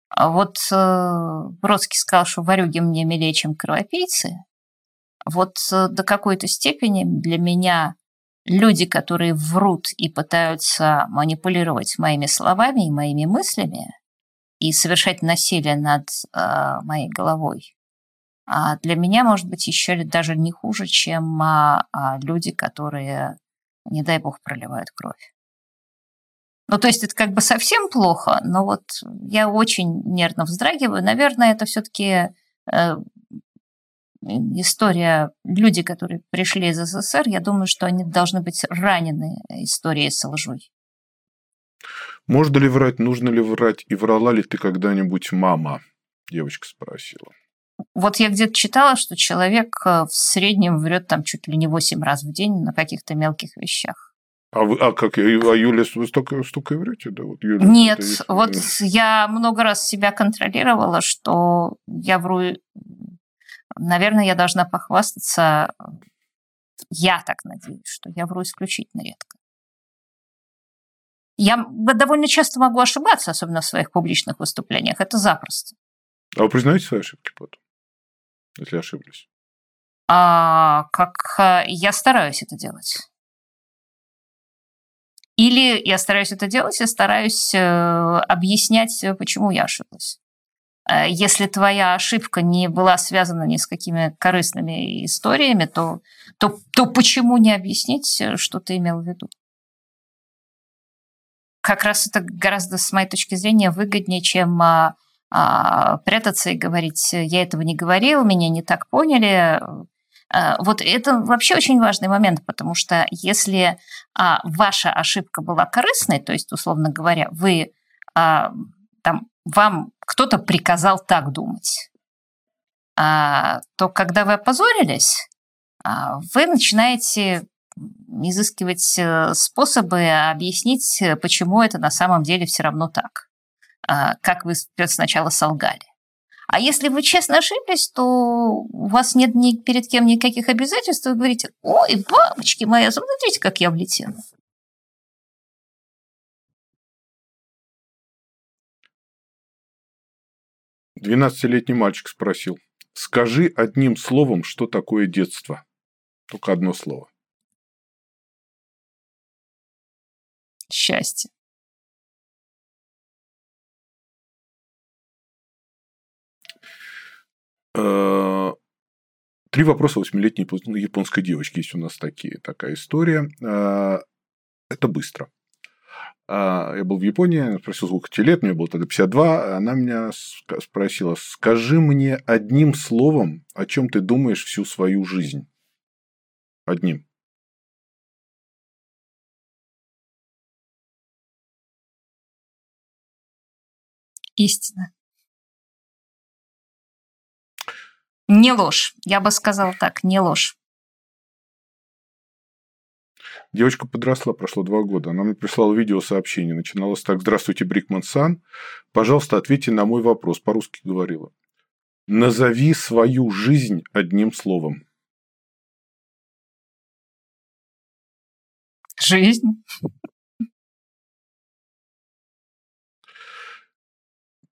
А вот э, Бродский сказал, что варюги мне милее, чем кровопийцы. Вот э, до какой-то степени для меня люди, которые врут и пытаются манипулировать моими словами и моими мыслями и совершать насилие над э, моей головой, для меня, может быть, еще даже не хуже, чем а, а, люди, которые, не дай бог, проливают кровь. Ну, то есть это как бы совсем плохо, но вот я очень нервно вздрагиваю. Наверное, это все-таки э, история, люди, которые пришли из СССР, я думаю, что они должны быть ранены историей с лжой. Можно ли врать, нужно ли врать, и врала ли ты когда-нибудь мама? Девочка спросила. Вот я где-то читала, что человек э, в среднем врет там чуть ли не 8 раз в день на каких-то мелких вещах. А, вы, а как? А Юля, вы столько, столько врете? Да? Вот Юля, Нет, есть... вот я много раз себя контролировала, что я вру... Наверное, я должна похвастаться, я так надеюсь, что я вру исключительно редко. Я довольно часто могу ошибаться, особенно в своих публичных выступлениях. Это запросто. А вы признаете свои ошибки потом? Если ошиблись? А, как э, я стараюсь это делать. Или я стараюсь это делать, я стараюсь э, объяснять, почему я ошиблась. Э, если твоя ошибка не была связана ни с какими корыстными историями, то, то, то почему не объяснить, что ты имел в виду? Как раз это гораздо, с моей точки зрения, выгоднее, чем а, а, прятаться и говорить, я этого не говорил, меня не так поняли. А, вот это вообще очень важный момент, потому что если а, ваша ошибка была корыстной, то есть, условно говоря, вы а, там, вам кто-то приказал так думать, а, то когда вы опозорились, а, вы начинаете изыскивать э, способы объяснить, почему это на самом деле все равно так, а, как вы сначала солгали. А если вы честно ошиблись, то у вас нет ни перед кем никаких обязательств, вы говорите, ой, бабочки мои, смотрите, как я влетела. Двенадцатилетний мальчик спросил, скажи одним словом, что такое детство. Только одно слово. Счастье. Три вопроса восьмилетней японской девочки. Есть у нас такие, такая история. Э, это быстро. Э, я был в Японии, спросил, сколько тебе лет, мне было тогда 52. Она меня спросила, скажи мне одним словом, о чем ты думаешь всю свою жизнь. Одним. Истина. Не ложь. Я бы сказала так, не ложь. Девочка подросла, прошло два года. Она мне прислала видеосообщение. Начиналось так. Здравствуйте, Брикман Сан. Пожалуйста, ответьте на мой вопрос. По-русски говорила. Назови свою жизнь одним словом. Жизнь.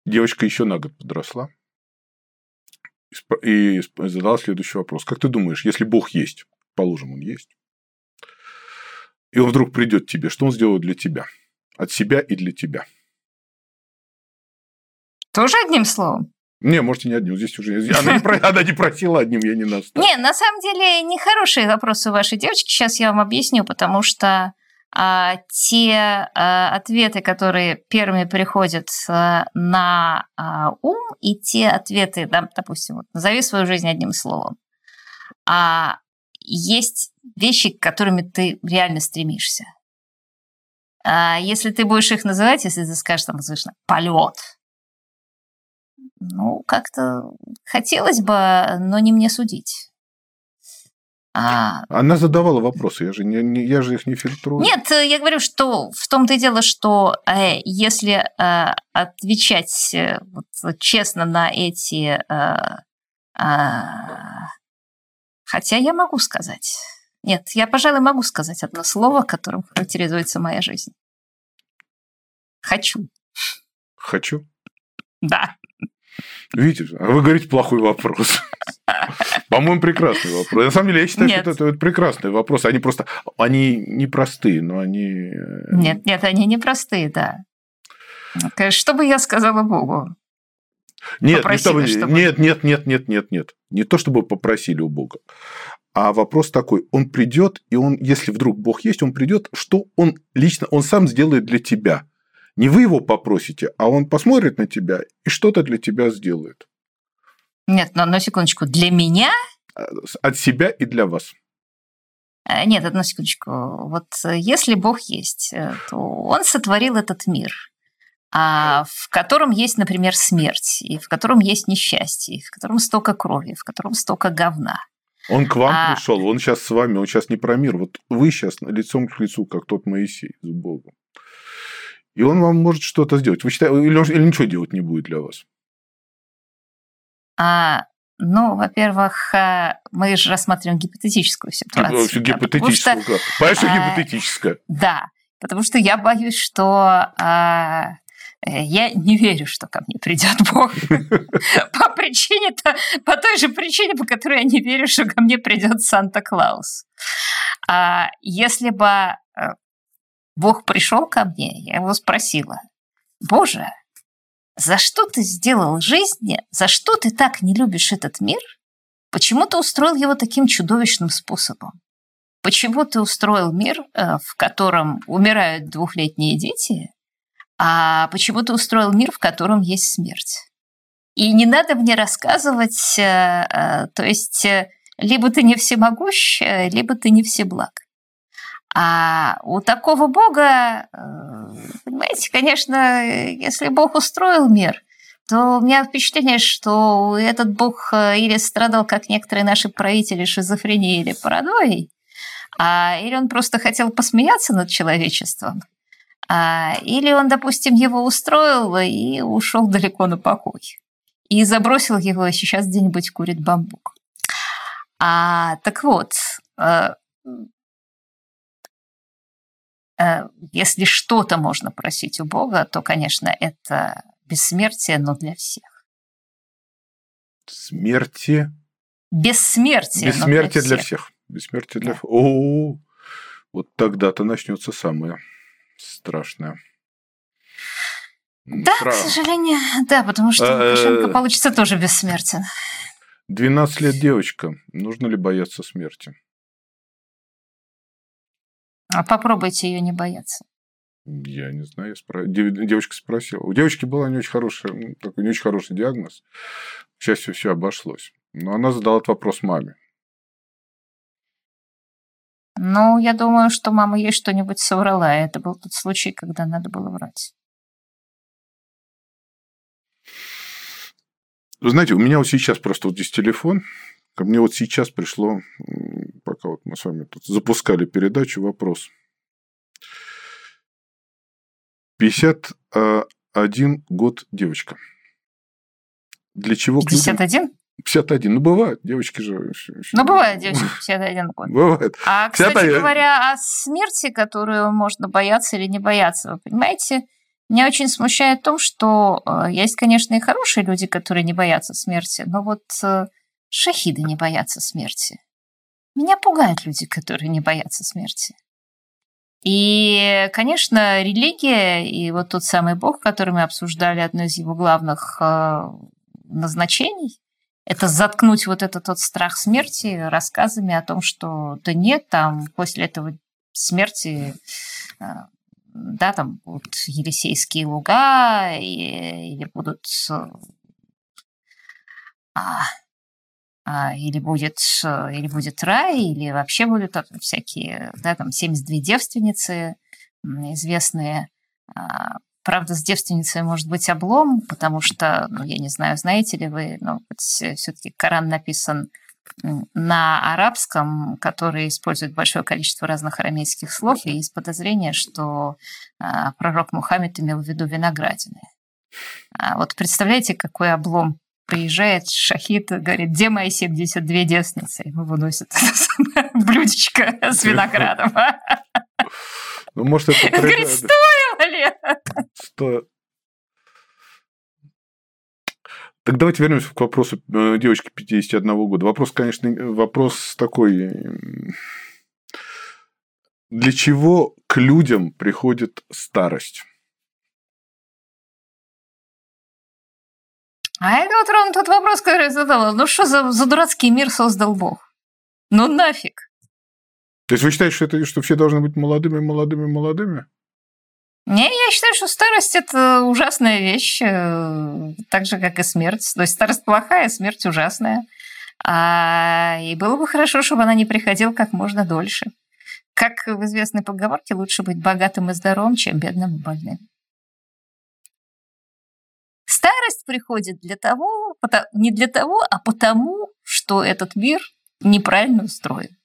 Девочка еще на год подросла и задал следующий вопрос. Как ты думаешь, если Бог есть, положим, он есть, и он вдруг придет к тебе, что он сделает для тебя? От себя и для тебя. Тоже одним словом? Не, можете не одним. Здесь уже она не, она не просила одним, я не настал. Не, на самом деле нехорошие вопросы у вашей девочки. Сейчас я вам объясню, потому что а, те а, ответы, которые первыми приходят а, на а, ум, и те ответы, да, допустим, вот, назови свою жизнь одним словом. А, есть вещи, к которыми ты реально стремишься. А, если ты будешь их называть, если ты скажешь там слышно полет, ну, как-то хотелось бы, но не мне судить. А... Она задавала вопросы, я же, не, не, я же их не фильтрую. Нет, я говорю, что в том-то и дело, что э, если э, отвечать э, вот, честно на эти... Э, э, хотя я могу сказать. Нет, я, пожалуй, могу сказать одно слово, которым характеризуется моя жизнь. Хочу. Хочу? Да. Видите, а вы говорите плохой вопрос. По-моему, прекрасный вопрос. На самом деле, я считаю, нет. что это, это прекрасный вопрос. Они просто, они непростые, но они... Э, нет, нет, они непростые, да. Что бы я сказала Богу? Нет, Попросила, не чтобы... чтобы... нет, нет, нет, нет, нет, нет. Не то, чтобы попросили у Бога. А вопрос такой, он придет, и он, если вдруг Бог есть, он придет, что он лично, он сам сделает для тебя. Не вы его попросите, а он посмотрит на тебя и что-то для тебя сделает. Нет, но одну секундочку. Для меня? Э, от себя и для вас. Э, нет, одну секундочку. Вот э, если Бог есть, то Он сотворил этот мир, а в котором есть, например, смерть, и в котором есть несчастье, и в котором столько крови, в котором столько говна. Он к вам а... пришел, он сейчас с вами, он сейчас не про мир. Вот вы сейчас лицом к лицу, как тот Моисей с Богом. И он вам может что-то сделать. Вы считаете, или, или ничего делать не будет для вас? А, ну, во-первых, а, мы же рассматриваем гипотетическую ситуацию. Ну, гипотетическую, да, Понимаешь, что а, гипотетическая? Да, потому что я боюсь, что а, э, я не верю, что ко мне придет Бог. По причине -то, по той же причине, по которой я не верю, что ко мне придет Санта-Клаус. А если бы Бог пришел ко мне, я его спросила, Боже, за что ты сделал жизнь, за что ты так не любишь этот мир, почему ты устроил его таким чудовищным способом? Почему ты устроил мир, э, в котором умирают двухлетние дети, а почему ты устроил мир, в котором есть смерть? И не надо мне рассказывать, э, э, то есть либо ты не всемогущ, либо ты не всеблаг. А у такого Бога, понимаете, конечно, если Бог устроил мир, то у меня впечатление, что этот Бог или страдал, как некоторые наши правители, шизофренией или паранойей, а, или он просто хотел посмеяться над человечеством, а, или он, допустим, его устроил и ушел далеко на покой. И забросил его, и сейчас где-нибудь курит бамбук. А, так вот, э, э, если что-то можно просить у Бога, то, конечно, это бессмертие, но для всех. Смерти? Бессмертие. Бессмертие для всех. Для всех. Бессмертие для... Да. О, вот тогда-то начнется самое страшное. Да, Стра... к сожалению, да, потому что Лукашенко получится тоже бессмертен. 12 лет девочка. Нужно ли бояться смерти? А попробуйте ее не бояться. Я не знаю, я спро... девочка спросила. У девочки был не очень хороший, такой не очень хороший диагноз. К счастью, все обошлось. Но она задала этот вопрос маме. Ну, я думаю, что мама ей что-нибудь соврала. Это был тот случай, когда надо было врать. Вы знаете, у меня вот сейчас просто вот здесь телефон. Ко мне вот сейчас пришло, пока вот мы с вами тут запускали передачу, вопрос. 51 год девочка. Для чего? 51? 51. Ну, бывает. Девочки же... Ну, бывает девочки 51 год. Бывает. А, кстати 50... говоря, о смерти, которую можно бояться или не бояться, вы понимаете, меня очень смущает то, что э, есть, конечно, и хорошие люди, которые не боятся смерти, но вот э, шахиды не боятся смерти. Меня пугают люди, которые не боятся смерти. И, конечно, религия и вот тот самый Бог, который мы обсуждали, одно из его главных э, назначений, это заткнуть вот этот вот страх смерти рассказами о том, что да нет, там после этого смерти э, да, там будут Елисейские луга, или будут а, а, или будет, или будет рай, или вообще будут всякие, да, там 72 девственницы известные, а, Правда, с девственницей может быть облом, потому что, ну, я не знаю, знаете ли вы, но все-таки Коран написан на арабском, который использует большое количество разных арамейских слов, и есть подозрение, что э, пророк Мухаммед имел в виду виноградины. А вот представляете, какой облом приезжает шахид, говорит, где мои 72 девственницы? Ему выносят блюдечко с виноградом. Ну, может, это... Говорит, стоило ли? Стоило. Так давайте вернемся к вопросу э, девочки 51 года. Вопрос, конечно, вопрос такой. Для чего к людям приходит старость? А это вот ровно тот вопрос, который я задала. Ну что за, за дурацкий мир создал Бог? Ну нафиг. То есть вы считаете, что, это, что все должны быть молодыми, молодыми, молодыми? Не, я считаю, что старость – это ужасная вещь, э, так же, как и смерть. То есть старость плохая, смерть ужасная. А, и было бы хорошо, чтобы она не приходила как можно дольше. Как в известной поговорке, лучше быть богатым и здоровым, чем бедным и больным. Старость приходит для того, не для того, а потому, что этот мир неправильно устроен.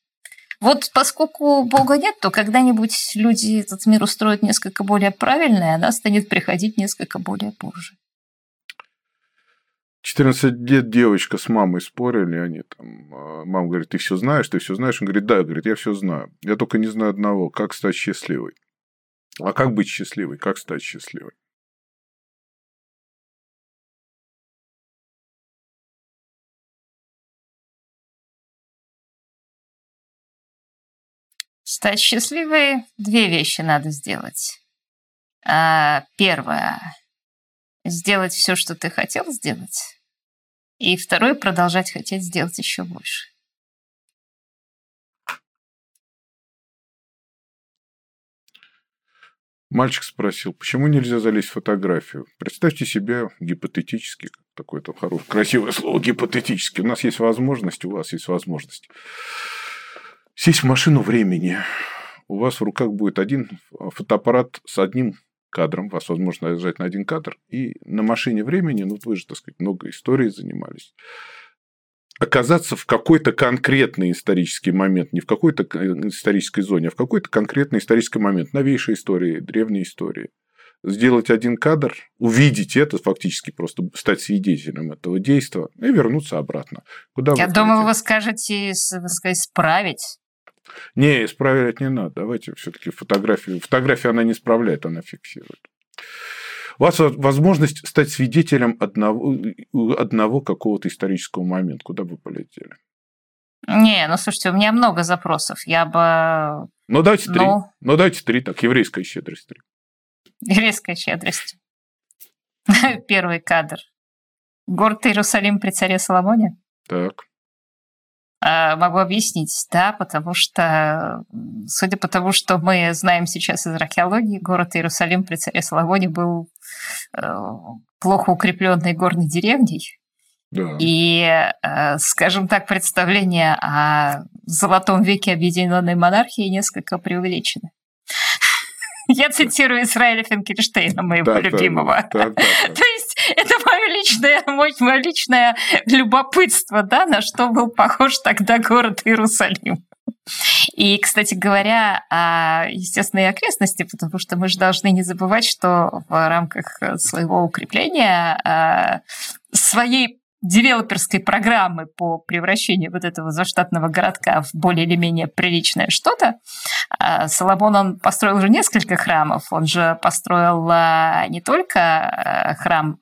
Вот поскольку Бога нет, то когда-нибудь люди этот мир устроят несколько более правильно, и она станет приходить несколько более позже. 14 лет девочка с мамой спорили, они там, а, мама говорит, ты все знаешь, ты все знаешь, он говорит, да, говорит, я все знаю, я только не знаю одного, как стать счастливой. А как быть счастливой, как стать счастливой? Стать счастливой, две вещи надо сделать. А, первое – сделать все, что ты хотел сделать. И второе – продолжать хотеть сделать еще больше. Мальчик спросил, почему нельзя залезть в фотографию? Представьте себе гипотетически, такое там хорошее, красивое слово, гипотетически. У нас есть возможность, у вас есть возможность сесть в машину времени. У вас в руках будет один фотоаппарат с одним кадром, вас, возможно, наезжать на один кадр, и на машине времени, ну, вы же, так сказать, много историй занимались, оказаться в какой-то конкретный исторический момент, не в какой-то исторической зоне, а в какой-то конкретный исторический момент, новейшей истории, древней истории. Сделать один кадр, увидеть это, фактически просто стать свидетелем этого действия и вернуться обратно. Куда Я вы думаю, вы скажете, вы скажете, исправить. Не, исправлять не надо. Давайте все-таки фотографию. Фотография она не исправляет, она фиксирует. У вас возможность стать свидетелем одного, одного какого-то исторического момента. Куда бы вы полетели? Не, ну слушайте, у меня много запросов. Я бы... Ну, дайте три. Ну, ну дайте три, так, еврейская щедрость. Три. Еврейская щедрость. Первый кадр. Город Иерусалим при царе Соломоне? Так. А, могу объяснить, да, потому что, судя по тому, что мы знаем сейчас из археологии, город Иерусалим при царе Соломоне был э, плохо укрепленной горной деревней. Да. И, э, скажем так, представление о золотом веке объединенной монархии несколько преувеличено. Я цитирую Израиля Финкельштейна, моего так, любимого. Так, так, так. То есть личное, мое, личное любопытство, да, на что был похож тогда город Иерусалим. И, кстати говоря, о естественной окрестности, потому что мы же должны не забывать, что в рамках своего укрепления э, своей девелоперской программы по превращению вот этого заштатного городка в более или менее приличное что-то. А, Соломон, он построил уже несколько храмов. Он же построил а, не только а, храм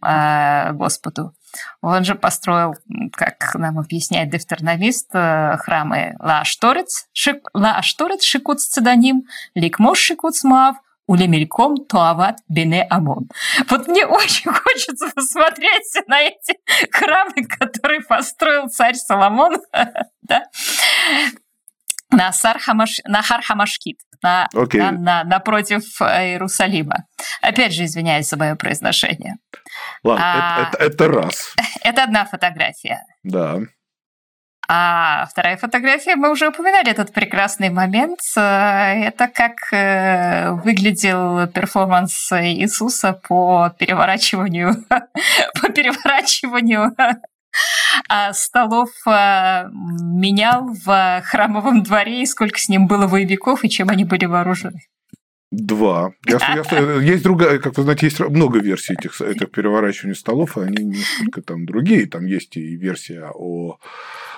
Господу, он же построил, как нам объясняет дефтерновист, храмы Ла-Ашторец, Ла-Ашторец Шикуц Цеданим, Ликмош Шикуц Мав, Улемельком Туават Бене Амон. Вот мне очень хочется посмотреть на эти храмы, которые построил царь Соломон, да? на, Хар-ха-Маш, на Хар-ха-Машхит, на, okay. на, на, напротив Иерусалима. Опять же, извиняюсь за мое произношение. Ладно, а, это, это, это раз. Это одна фотография. Да. А вторая фотография, мы уже упоминали этот прекрасный момент. Это как э, выглядел перформанс Иисуса по переворачиванию, по переворачиванию а столов а, менял в храмовом дворе, и сколько с ним было боевиков, и чем они были вооружены. Два. Я, я, есть другая, как вы знаете, есть много версий этих, этих переворачиваний столов, и они несколько там другие. Там есть и версия о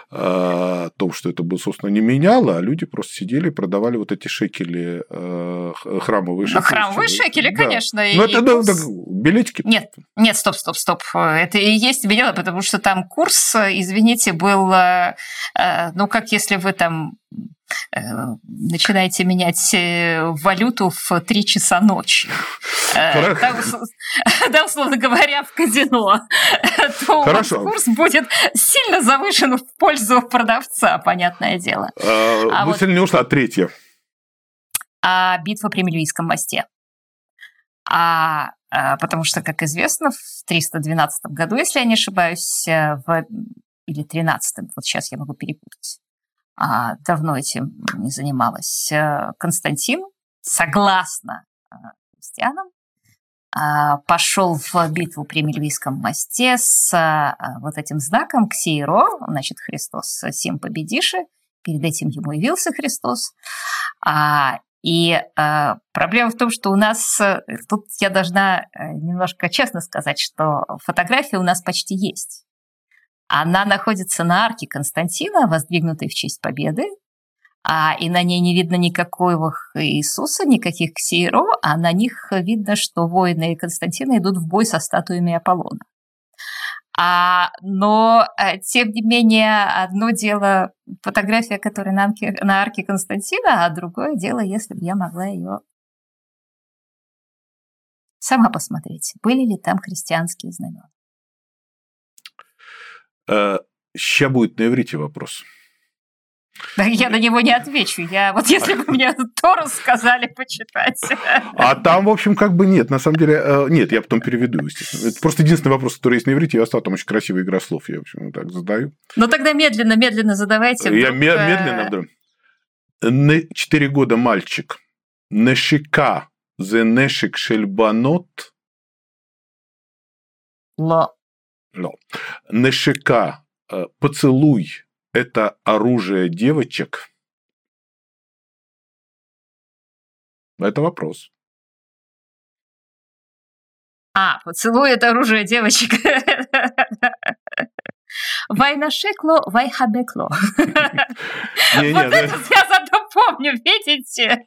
о том, что это бы, собственно, не меняло, а люди просто сидели и продавали вот эти шекели, э, храмовые шекели. Храмовые шекели, да. конечно. Ну, это да, да, билетики. Нет, нет, стоп, стоп, стоп. Это и есть меняло, потому что там курс, извините, был, э, ну, как если вы там Э, начинаете менять э, валюту в 3 часа ночи. Э, да, условно говоря, в казино, то Хорошо. курс будет сильно завышен в пользу продавца, понятное дело. А, а мысль вот... не ушла, а третья. А битва при Мельвийском мосте. А, а, потому что, как известно, в 312 году, если я не ошибаюсь, в, или 13 вот сейчас я могу перепутать, давно этим не занималась. Э, Константин, согласно э, христианам, а, пошел в битву при Мельвийском мосте с э, вот этим знаком Ксиеро, значит, Христос сим победиши, перед этим ему явился Христос. А, и проблема в том, что у нас, тут я должна немножко честно сказать, что фотография у нас почти есть. Она находится на арке Константина, воздвигнутой в честь победы, а, и на ней не видно никакого Иисуса, никаких ксейро, а на них видно, что воины Константина идут в бой со статуями Аполлона. А, но, э, тем не менее, одно дело фотография, которая на, на арке Константина, а другое дело, если бы я могла ее сама посмотреть, были ли там христианские знамена. Сейчас э, будет на иврите вопрос. Я на него не отвечу. Я вот если бы мне Тору сказали почитать. А там, в общем, как бы нет. На самом деле, э, нет, я потом переведу, естественно. Это просто единственный вопрос, который есть на иврите. Я оставил там очень красивая игра слов. Я, в общем, так задаю. Ну, тогда медленно, медленно задавайте. Я вдруг... медленно, да. Четыре года мальчик. Нешика зе нешик шельбанот. Ло. Ло. Нешика э, поцелуй это оружие девочек? Это вопрос. А, поцелуй это оружие девочек. Вайнашекло, вайхабекло. Вот это я зато помню, видите?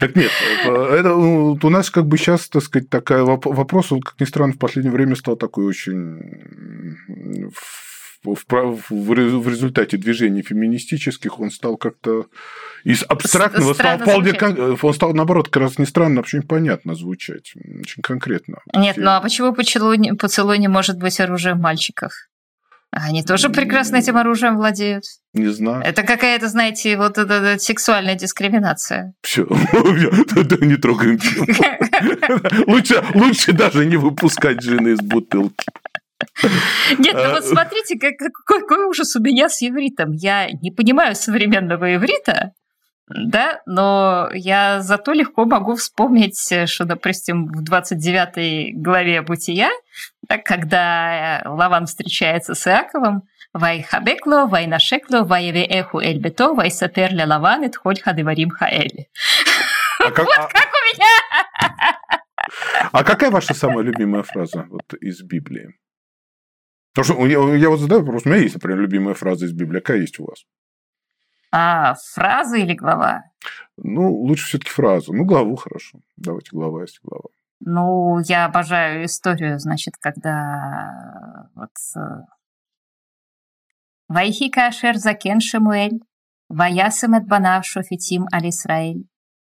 Так нет, это у нас как бы сейчас, так сказать, такая вопрос, он, как ни странно, в последнее время стал такой очень в, в результате движений феминистических он стал как-то из абстрактного стал вполне, он стал наоборот как раз не странно, а очень понятно звучать, очень конкретно. Нет, ну а почему поцелуй, поцелуй не может быть оружием мальчиков? Они тоже прекрасно этим оружием владеют. Не знаю. Это какая-то, знаете, вот эта сексуальная дискриминация. Все, не трогаем Лучше, лучше даже не выпускать жены из бутылки. Нет, ну вот смотрите, как, какой, какой ужас у меня с ивритом. Я не понимаю современного иврита, да, но я зато легко могу вспомнить, что, допустим, в 29 главе Бытия, да, когда Лаван встречается с Иаковом, Вайхабекло, Вайнашекло, Ваевеэху Эльбето, Вайсапер ле Лаван, и Тхоль Хадеварим Хаэли. А как, вот а... как у меня! А какая ваша самая любимая фраза вот из Библии? Потому что я, я вот задаю вопрос, у меня есть, например, любимая фраза из Библии. Какая есть у вас? А, фраза или глава? Ну, лучше все-таки фразу. Ну, главу хорошо. Давайте глава, если глава. Ну, я обожаю историю, значит, когда вот э, Вайхи кашер закен Шамуэль, Ваясем эт банав шофитим аль Исраэль,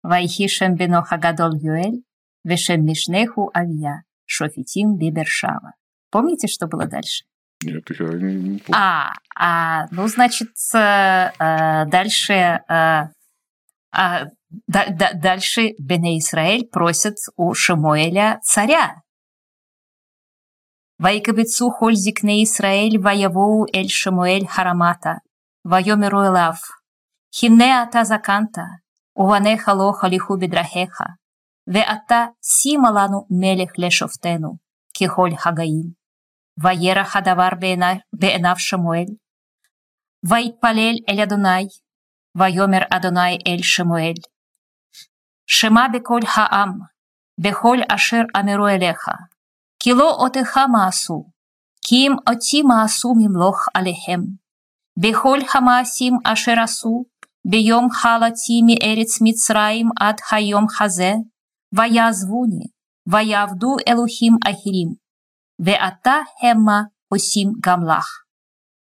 Вайхи шем бено хагадол Юэль, Вешем мишнеху авия, шофитим бибершава. Помните, что было дальше? Нет, я не, помню. А, а, ну, значит, э, дальше... Э, а, да, да, дальше Бене Исраэль просит у Шамуэля царя. Вайкабицу хользикне Исраэль ваявоу эль Шамуэль харамата, вайомеру элав, хине ата заканта, уванеха лоха лиху бедрахеха, ве ата сималану мелех лешофтену, кихоль хагаим. וירח הדבר בעיניו שמואל. ויתפלל אל אדוני, ויאמר אדוני אל שמואל, שמע בקול העם, בכל אשר אמרו אליך, כי לא אותך מעשו, כי אם אותי מעשו ממלוך עליהם. בכל המעשים אשר עשו, ביום חלתי מארץ מצרים עד היום הזה, ויעזבוני, ויעבדו אלוהים אחרים, ואתה המה עושים גם לך,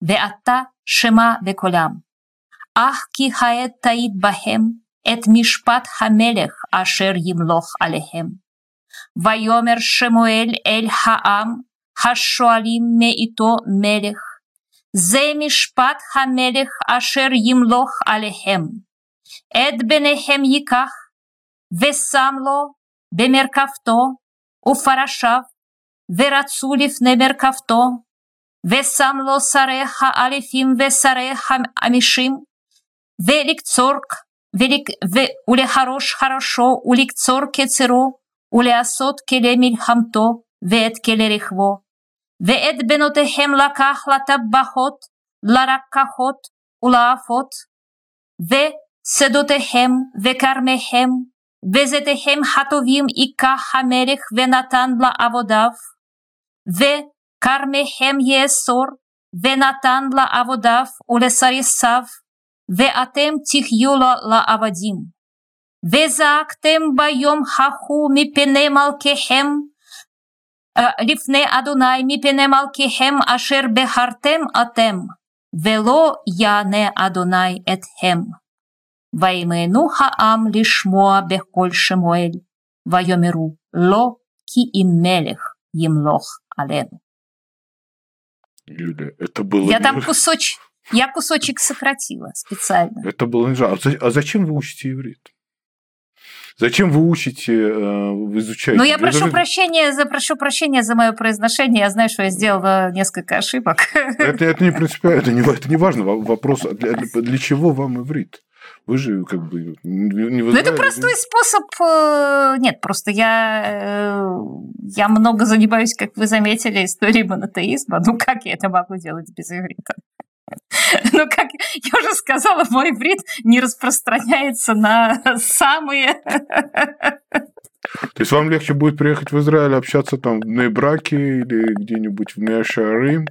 ואתה שמע בקולם. אך כי העת תעיד בהם את משפט המלך אשר ימלוך עליהם. ויאמר שמואל אל העם השואלים מאיתו מלך, זה משפט המלך אשר ימלוך עליהם. את בניהם ייקח, ושם לו במרכבתו ופרשיו ורצו לפני מרכבתו, ושם לו שרי האלפים ושרי החמישים, ולקצור ולק, ולחרוש חרשו ולקצור קצרו, ולעשות כלי מלחמתו ואת כלי רכבו, ואת בנותיהם לקח לטבחות, לרקחות ולאפות, ושדותיהם וכרמיהם, וזיתיהם הטובים ייקח המלך ונתן לעבודיו, וכרמיהם יאסור, ונתן לעבדיו ולסריסיו, ואתם תחיו לו לעבדים. וזעקתם ביום ההוא מפני מלכיכם, אה, לפני אדוני מפני מלכיכם אשר בהרתם אתם, ולא יענה אדוני אתכם. וימנו העם לשמוע בקול שמואל, ויאמרו לו כי אם מלך ימלוך. Алену. Юля, это было... Я там кусочек, я кусочек сократила специально. Это было не жалко. А, а зачем вы учите иврит? Зачем вы учите, э, вы изучаете? Ну, я, я прошу даже... прощения, за, прошу прощения за мое произношение. Я знаю, что я сделала несколько ошибок. Это, это не принципиально, это не, это не важно. Вопрос, а для, для чего вам иврит? Вы же как бы не Ну, это простой способ... Э, нет, просто я, э, я много занимаюсь, как вы заметили, историей монотеизма. Ну, как я это могу делать без иврита? Ну, как я уже сказала, мой иврит не распространяется на самые то есть вам легче будет приехать в Израиль, общаться там в Нейбраке или где-нибудь в Меашарим,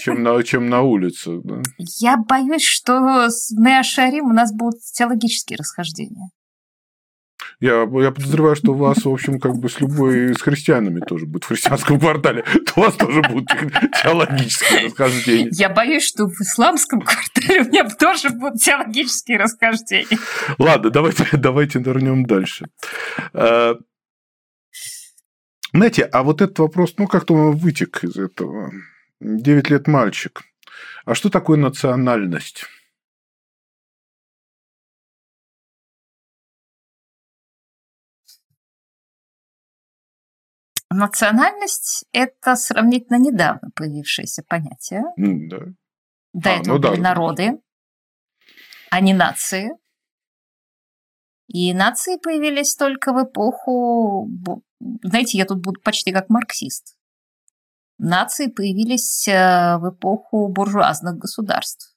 чем на, чем на улице, да? Я боюсь, что с Меашарим у нас будут теологические расхождения. Я, я подозреваю, что у вас, в общем, как бы с любой, с христианами тоже будет в христианском квартале, то у вас тоже будут теологические расхождения. Я боюсь, что в исламском квартале у меня тоже будут теологические расхождения. Ладно, давайте, давайте нырнем дальше. А, знаете, а вот этот вопрос, ну, как-то он вытек из этого. Девять лет мальчик. А что такое национальность? Национальность – это сравнительно недавно появившееся понятие. Да. До а, этого ну, были да. народы, а не нации. И нации появились только в эпоху... Знаете, я тут буду почти как марксист. Нации появились э, в эпоху буржуазных государств.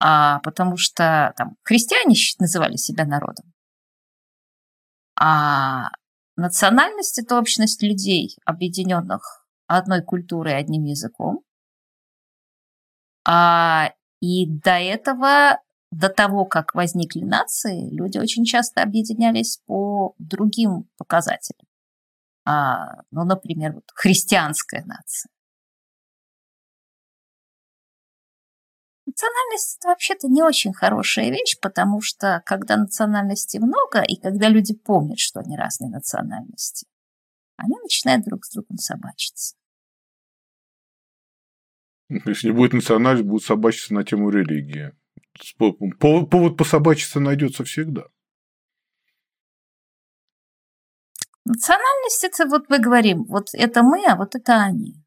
А потому что там христиане называли себя народом. А Национальность – это общность людей, объединенных одной культурой одним языком. А, и до этого, до того, как возникли нации, люди очень часто объединялись по другим показателям. А, ну, например, вот христианская нация. Национальность это вообще-то не очень хорошая вещь, потому что когда национальностей много, и когда люди помнят, что они разные национальности, они начинают друг с другом собачиться. Если не будет национальность, будут собачиться на тему религии. Повод, повод пособачиться найдется всегда. Национальность это вот мы говорим, вот это мы, а вот это они.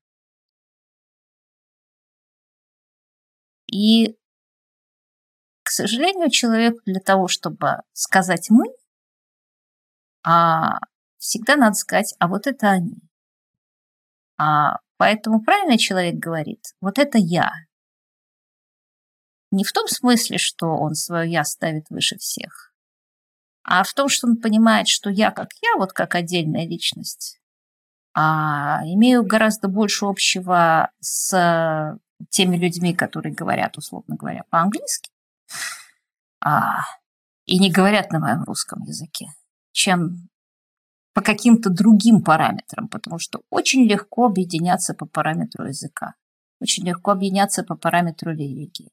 И, к сожалению, человеку для того, чтобы сказать «мы», а всегда надо сказать «а вот это они». А поэтому правильный человек говорит «вот это я». Не в том смысле, что он свое «я» ставит выше всех, а в том, что он понимает, что я как я, вот как отдельная личность, а, имею гораздо больше общего с теми людьми, которые говорят, условно говоря, по-английски, а, и не говорят на моем русском языке, чем по каким-то другим параметрам, потому что очень легко объединяться по параметру языка, очень легко объединяться по параметру религии.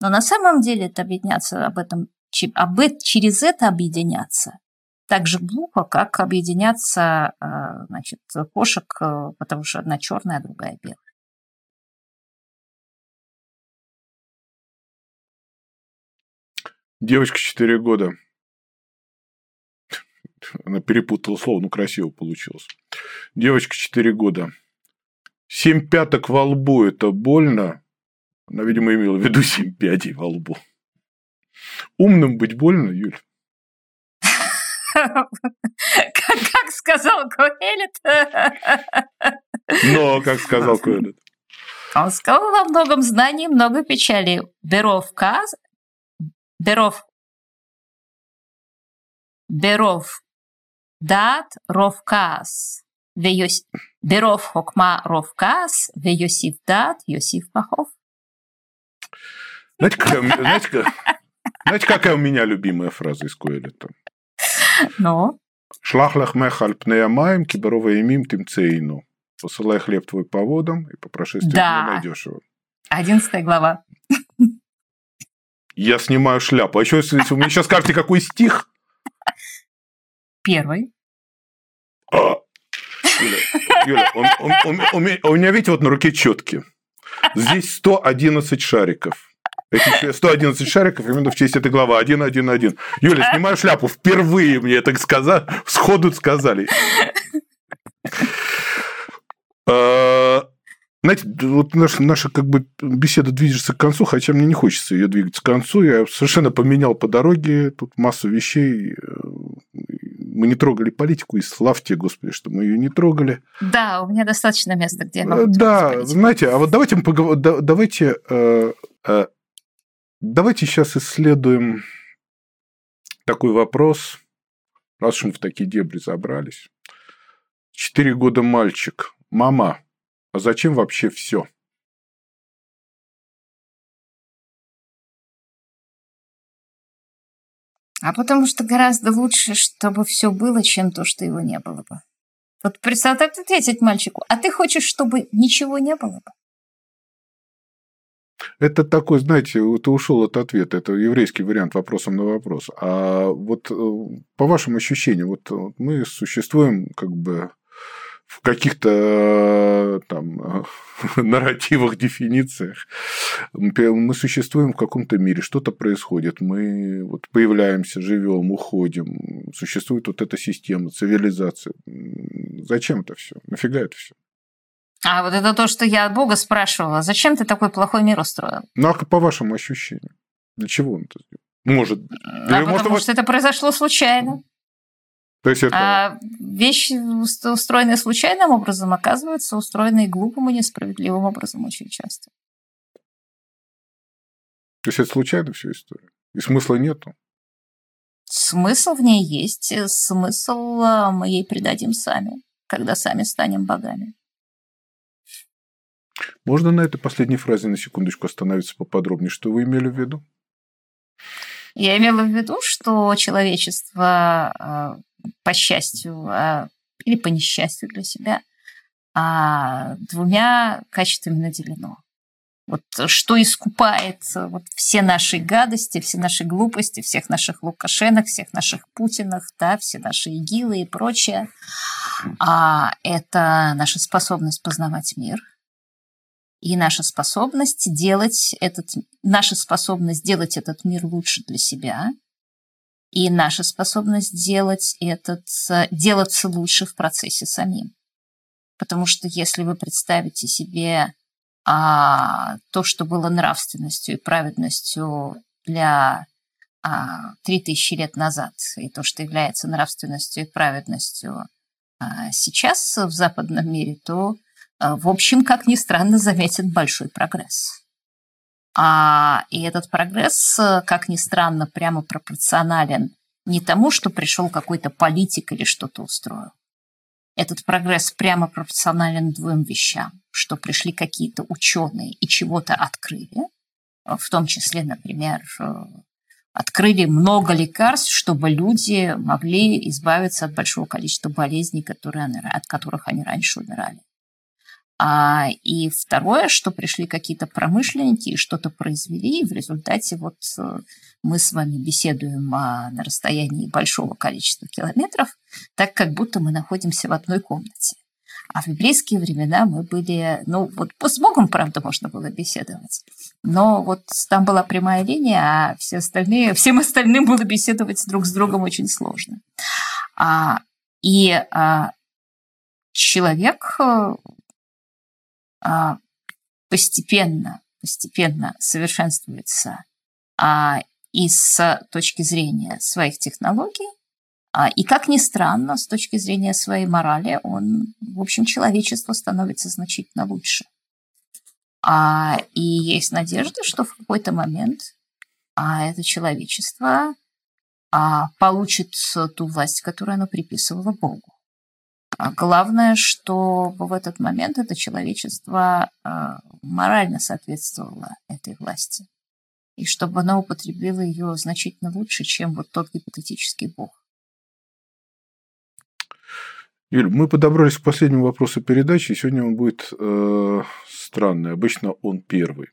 Но на самом деле это объединяться об этом, об, через это объединяться так же глупо, как объединяться а, значит, кошек, э, потому что одна черная, а другая белая. Девочка 4 года. Она перепутала слово, но красиво получилось. Девочка 4 года. Семь пяток во лбу – это больно. Она, видимо, имела в виду семь пядей во лбу. Умным быть больно, Юль? Как, сказал Куэлет. Но, как сказал Куэлет. Он сказал, во многом знаний много печали. Беру в каз, Беров. Беров. Дат ровкас. Вейос... Беров хокма ровкас. Веосиф дат. Йосиф махов. Знаете, какая, знаете, как, знаете, какая у меня любимая фраза из Куэлита? Ну? Шлах лахмеха альпнеямаем, киберова имим тимцеину. Посылай хлеб твой по водам, и по прошествии да. найдешь его. Одиннадцатая глава. Я снимаю шляпу. А еще, если вы мне сейчас скажете, какой стих? Первый. А. Юля, Юля, он- он- он- у меня- у меня, видите, вот на руке четки. Здесь 111 шариков. Эти 111 шариков именно в честь этой главы. 1, 1, 1. Юля, снимаю шляпу. Впервые мне это сказали, сходу сказали. Знаете, вот наша, наша как бы беседа движется к концу, хотя мне не хочется ее двигать к концу. Я совершенно поменял по дороге тут массу вещей. Мы не трогали политику, и слав тебе, Господи, что мы ее не трогали. Да, у меня достаточно места, где я Э, могу Да, трогать знаете, а вот давайте мы поговор- да- давайте, э, э, давайте сейчас исследуем такой вопрос, раз уж мы в такие дебри забрались. Четыре года мальчик. Мама, а зачем вообще все? А потому что гораздо лучше, чтобы все было, чем то, что его не было бы. Вот представь, ответить мальчику, а ты хочешь, чтобы ничего не было бы? Это такой, знаете, ты ушел от ответа. Это еврейский вариант вопросом на вопрос. А вот э, по вашим ощущениям, вот э, мы существуем как бы в каких-то э, там э, нарративах, дефинициях. Мы существуем в каком-то мире, что-то происходит, мы вот появляемся, живем, уходим, существует вот эта система, цивилизация. Зачем это все? Нафига это все? А вот это то, что я от Бога спрашивала, зачем ты такой плохой мир устроил? Ну, а по вашим ощущениям, для чего он это сделал? Может, А может, потому вас- что это произошло случайно. То есть это... А вещи, уст- устроенные случайным образом, оказываются устроенные глупым и несправедливым образом очень часто. То есть это случайно вся история? И смысла нету? Смысл в ней есть, э, смысл а, мы ей придадим сами, когда сами станем богами. Можно на этой последней фразе на секундочку остановиться поподробнее? Что вы имели в виду? Я имела в виду, что человечество, а, по счастью а, или по несчастью для себя, а, двумя качествами наделено. Вот что искупает вот все наши гадости, все наши глупости, всех наших Лукашенок, всех наших Путинах, да, все наши ИГИЛы и прочее, а, это наша способность познавать мир, и наша способность делать этот, наша способность делать этот мир лучше для себя, и наша способность делать этот, э, делаться лучше в процессе самим. Потому что если вы представите себе а, то, что было нравственностью и праведностью для а, 3000 лет назад, и то, что является нравственностью и праведностью а, сейчас в западном мире, то а, в общем, как ни странно, заметен большой прогресс. А, и этот прогресс, э, как ни странно, прямо пропорционален не тому, что пришел какой-то политик или что-то устроил. Этот прогресс прямо пропорционален двум вещам, что пришли какие-то ученые и чего-то открыли, э, в том числе, например, э, открыли много лекарств, чтобы люди могли избавиться от большого количества болезней, которые от которых они раньше умирали. А, и второе, что пришли какие-то промышленники и что-то произвели, и в результате вот э, мы с вами беседуем а, на расстоянии большого количества километров, так как будто мы находимся в одной комнате. А в библейские времена мы были, ну вот с Богом, правда, можно было беседовать, но вот там была прямая линия, а все остальные, всем остальным было беседовать друг с другом очень сложно. А, и а, человек э, постепенно, постепенно совершенствуется а, и с точки зрения своих технологий, а, и, как ни странно, с точки зрения своей морали, он, в общем, человечество становится значительно лучше. А, и есть надежда, что в какой-то момент а, это человечество а, получит ту власть, которую оно приписывало Богу. А главное, что в этот момент это человечество а, морально соответствовало этой власти. И чтобы оно употребило ее значительно лучше, чем вот тот гипотетический бог. Юль, мы подобрались к последнему вопросу передачи, и сегодня он будет э, странный. Обычно он первый.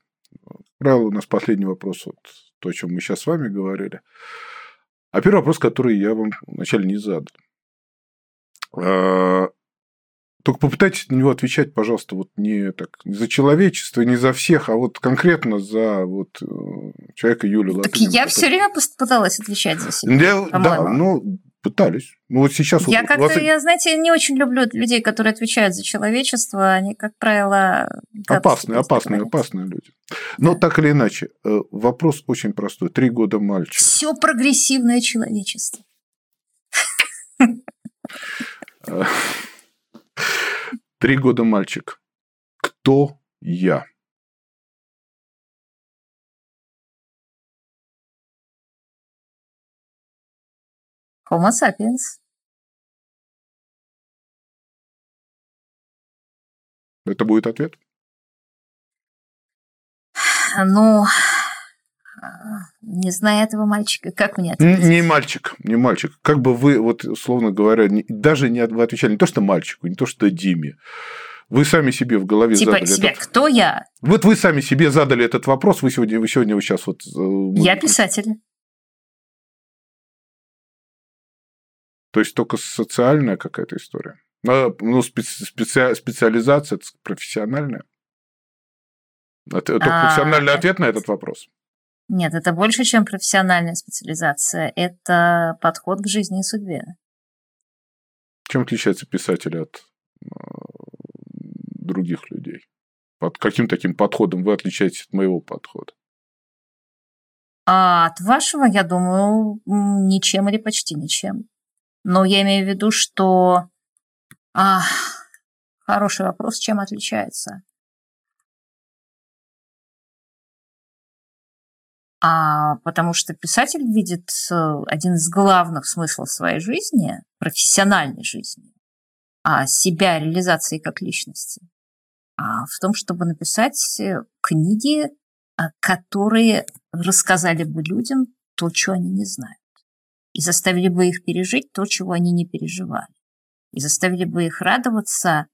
Правило, у нас последний вопрос, вот то, о чем мы сейчас с вами говорили. А первый вопрос, который я вам вначале не задал. А, только попытайтесь на него отвечать, пожалуйста, вот не так не за человечество, не за всех, а вот конкретно за вот э, человека Юлю Так Латыненко. я все время пыталась отвечать за себя. Я, да, ну, пытались. Ну, вот сейчас... Я вот, как-то, вас... я, знаете, не очень люблю людей, которые отвечают за человечество. Они, как правило... Опасные, опасные, опасные люди. Но да. так или иначе, э, вопрос очень простой. Три года мальчик. Все прогрессивное человечество. Три года мальчик. Кто я? Homo sapiens. Это будет ответ? Ну, не зная этого мальчика, как мне ответить? Не мальчик, не мальчик. Как бы вы, вот, условно говоря, даже не вы отвечали не то, что мальчику, не то, что Диме. Вы сами себе в голове типа задали себя, этот... кто я? Вот вы сами себе задали этот вопрос, вы сегодня, вы сегодня вы сейчас вот... Э, я писатель. То есть только социальная какая-то история. А, ну, специ... специ... специализация профессиональная. Это а, профессиональный это... ответ на этот вопрос. Нет, это больше, чем профессиональная специализация. Это подход к жизни и судьбе. Чем отличается писатель от э, других людей? Под каким таким подходом вы отличаетесь от моего подхода? А от вашего, я думаю, ничем или почти ничем. Но я имею в виду, что... А, хороший вопрос, чем отличается. А потому что писатель видит э, один из главных смыслов своей жизни, профессиональной жизни, а себя реализации как личности, а в том, чтобы написать э, книги, а, которые рассказали бы людям то, что они не знают и заставили бы их пережить то, чего они не переживали, и заставили бы их радоваться,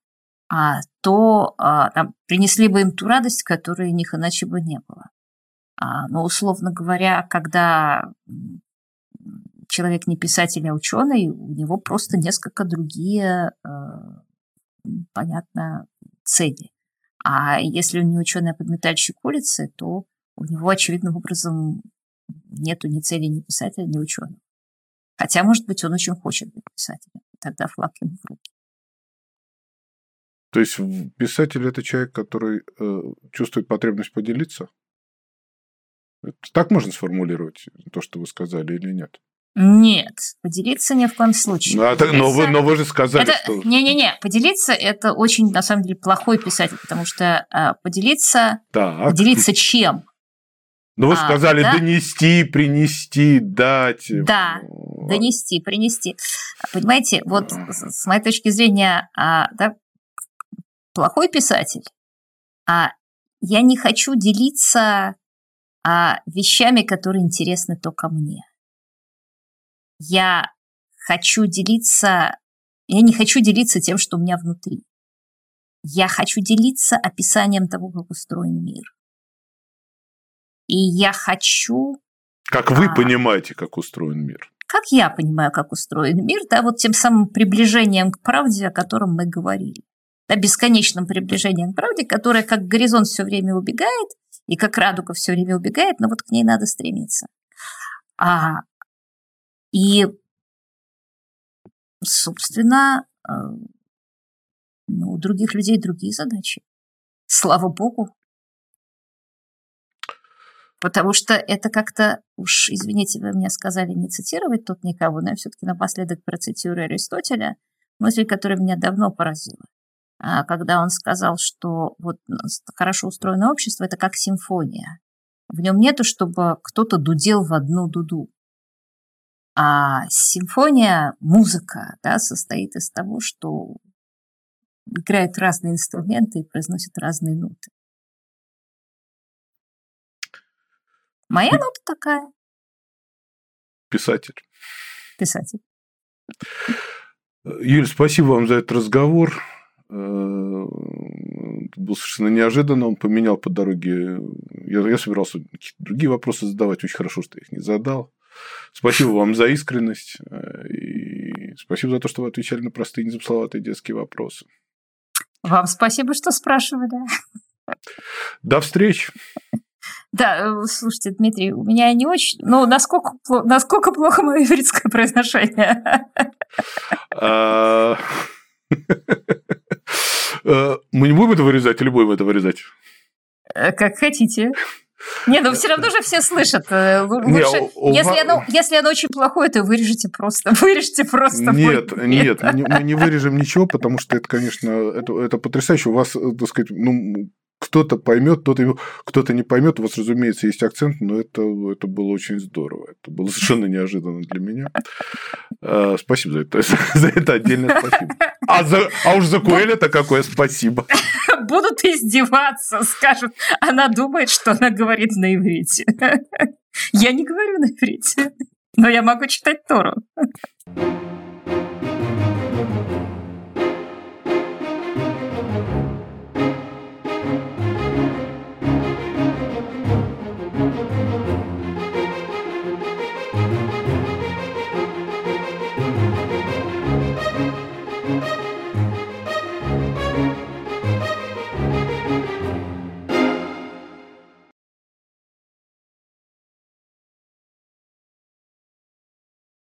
а то а, там, принесли бы им ту радость, которой у них иначе бы не было. А, но, условно говоря, когда человек не писатель, а ученый, у него просто несколько другие, а, понятно, цели. А если он не ученый, а подметальщик улицы, то у него очевидным образом нету ни цели ни писателя, ни ученого. Хотя, может быть, он очень хочет быть писателем. Тогда флаг ему в руки. То есть писатель это человек, который э, чувствует потребность поделиться? Это так можно сформулировать то, что вы сказали, или нет? Нет, поделиться ни в коем случае. Ну, а так, но, вы, но вы же сказали, это, что... Не-не-не, поделиться – это очень, на самом деле, плохой писатель, потому что э, поделиться… Так. Поделиться чем? Ну, вы а, сказали да? донести, принести, дать. Да, донести, принести. Понимаете, вот с моей точки зрения, а, да, плохой писатель, а я не хочу делиться а, вещами, которые интересны только мне. Я хочу делиться, я не хочу делиться тем, что у меня внутри. Я хочу делиться описанием того, как устроен мир. И я хочу... Как вы а, понимаете, как устроен мир? Как я понимаю, как устроен мир, да, вот тем самым приближением к правде, о котором мы говорили. Да, бесконечным приближением к правде, которое как горизонт все время убегает, и как радуга все время убегает, но вот к ней надо стремиться. А, и, собственно, э, ну, у других людей другие задачи. Слава богу, Потому что это как-то, уж извините, вы мне сказали не цитировать тут никого, но я все-таки напоследок процитирую Аристотеля, мысль, которая меня давно поразила. А, когда он сказал, что вот хорошо устроенное общество – это как симфония. В нем нету, чтобы кто-то дудел в одну дуду. А симфония, музыка, да, состоит из того, что играют разные инструменты и произносят разные ноты. Моя нота такая. Писатель. Писатель. Юль, спасибо вам за этот разговор. Э, был совершенно неожиданно, он поменял по дороге. Я, я собирался какие-то другие вопросы задавать, очень хорошо, что я их не задал. Спасибо вам за искренность э, и спасибо за то, что вы отвечали на простые незамысловатые детские вопросы. Вам спасибо, что спрашивали. До встречи. Да, э, слушайте, Дмитрий, у меня не очень... Ну, насколько, насколько плохо мое ивритское произношение? А, э, мы не будем это вырезать или будем это вырезать? Э, как хотите. Не, ну все равно же все слышат. Лучше, не, у, если, оно, если оно очень плохое, то вырежете просто. Вырежьте просто. Нет, нет, мы не вырежем ничего, потому что это, конечно, это, это потрясающе. У вас, так сказать, ну, кто-то поймет, кто-то, кто-то не поймет. У вас, разумеется, есть акцент, но это, это было очень здорово. Это было совершенно неожиданно для меня. А, спасибо за это. За это отдельное спасибо. А, за, а уж за Куэля-то какое спасибо. Будут издеваться, скажут, она думает, что она говорит на иврите. Я не говорю на иврите, но я могу читать Тору.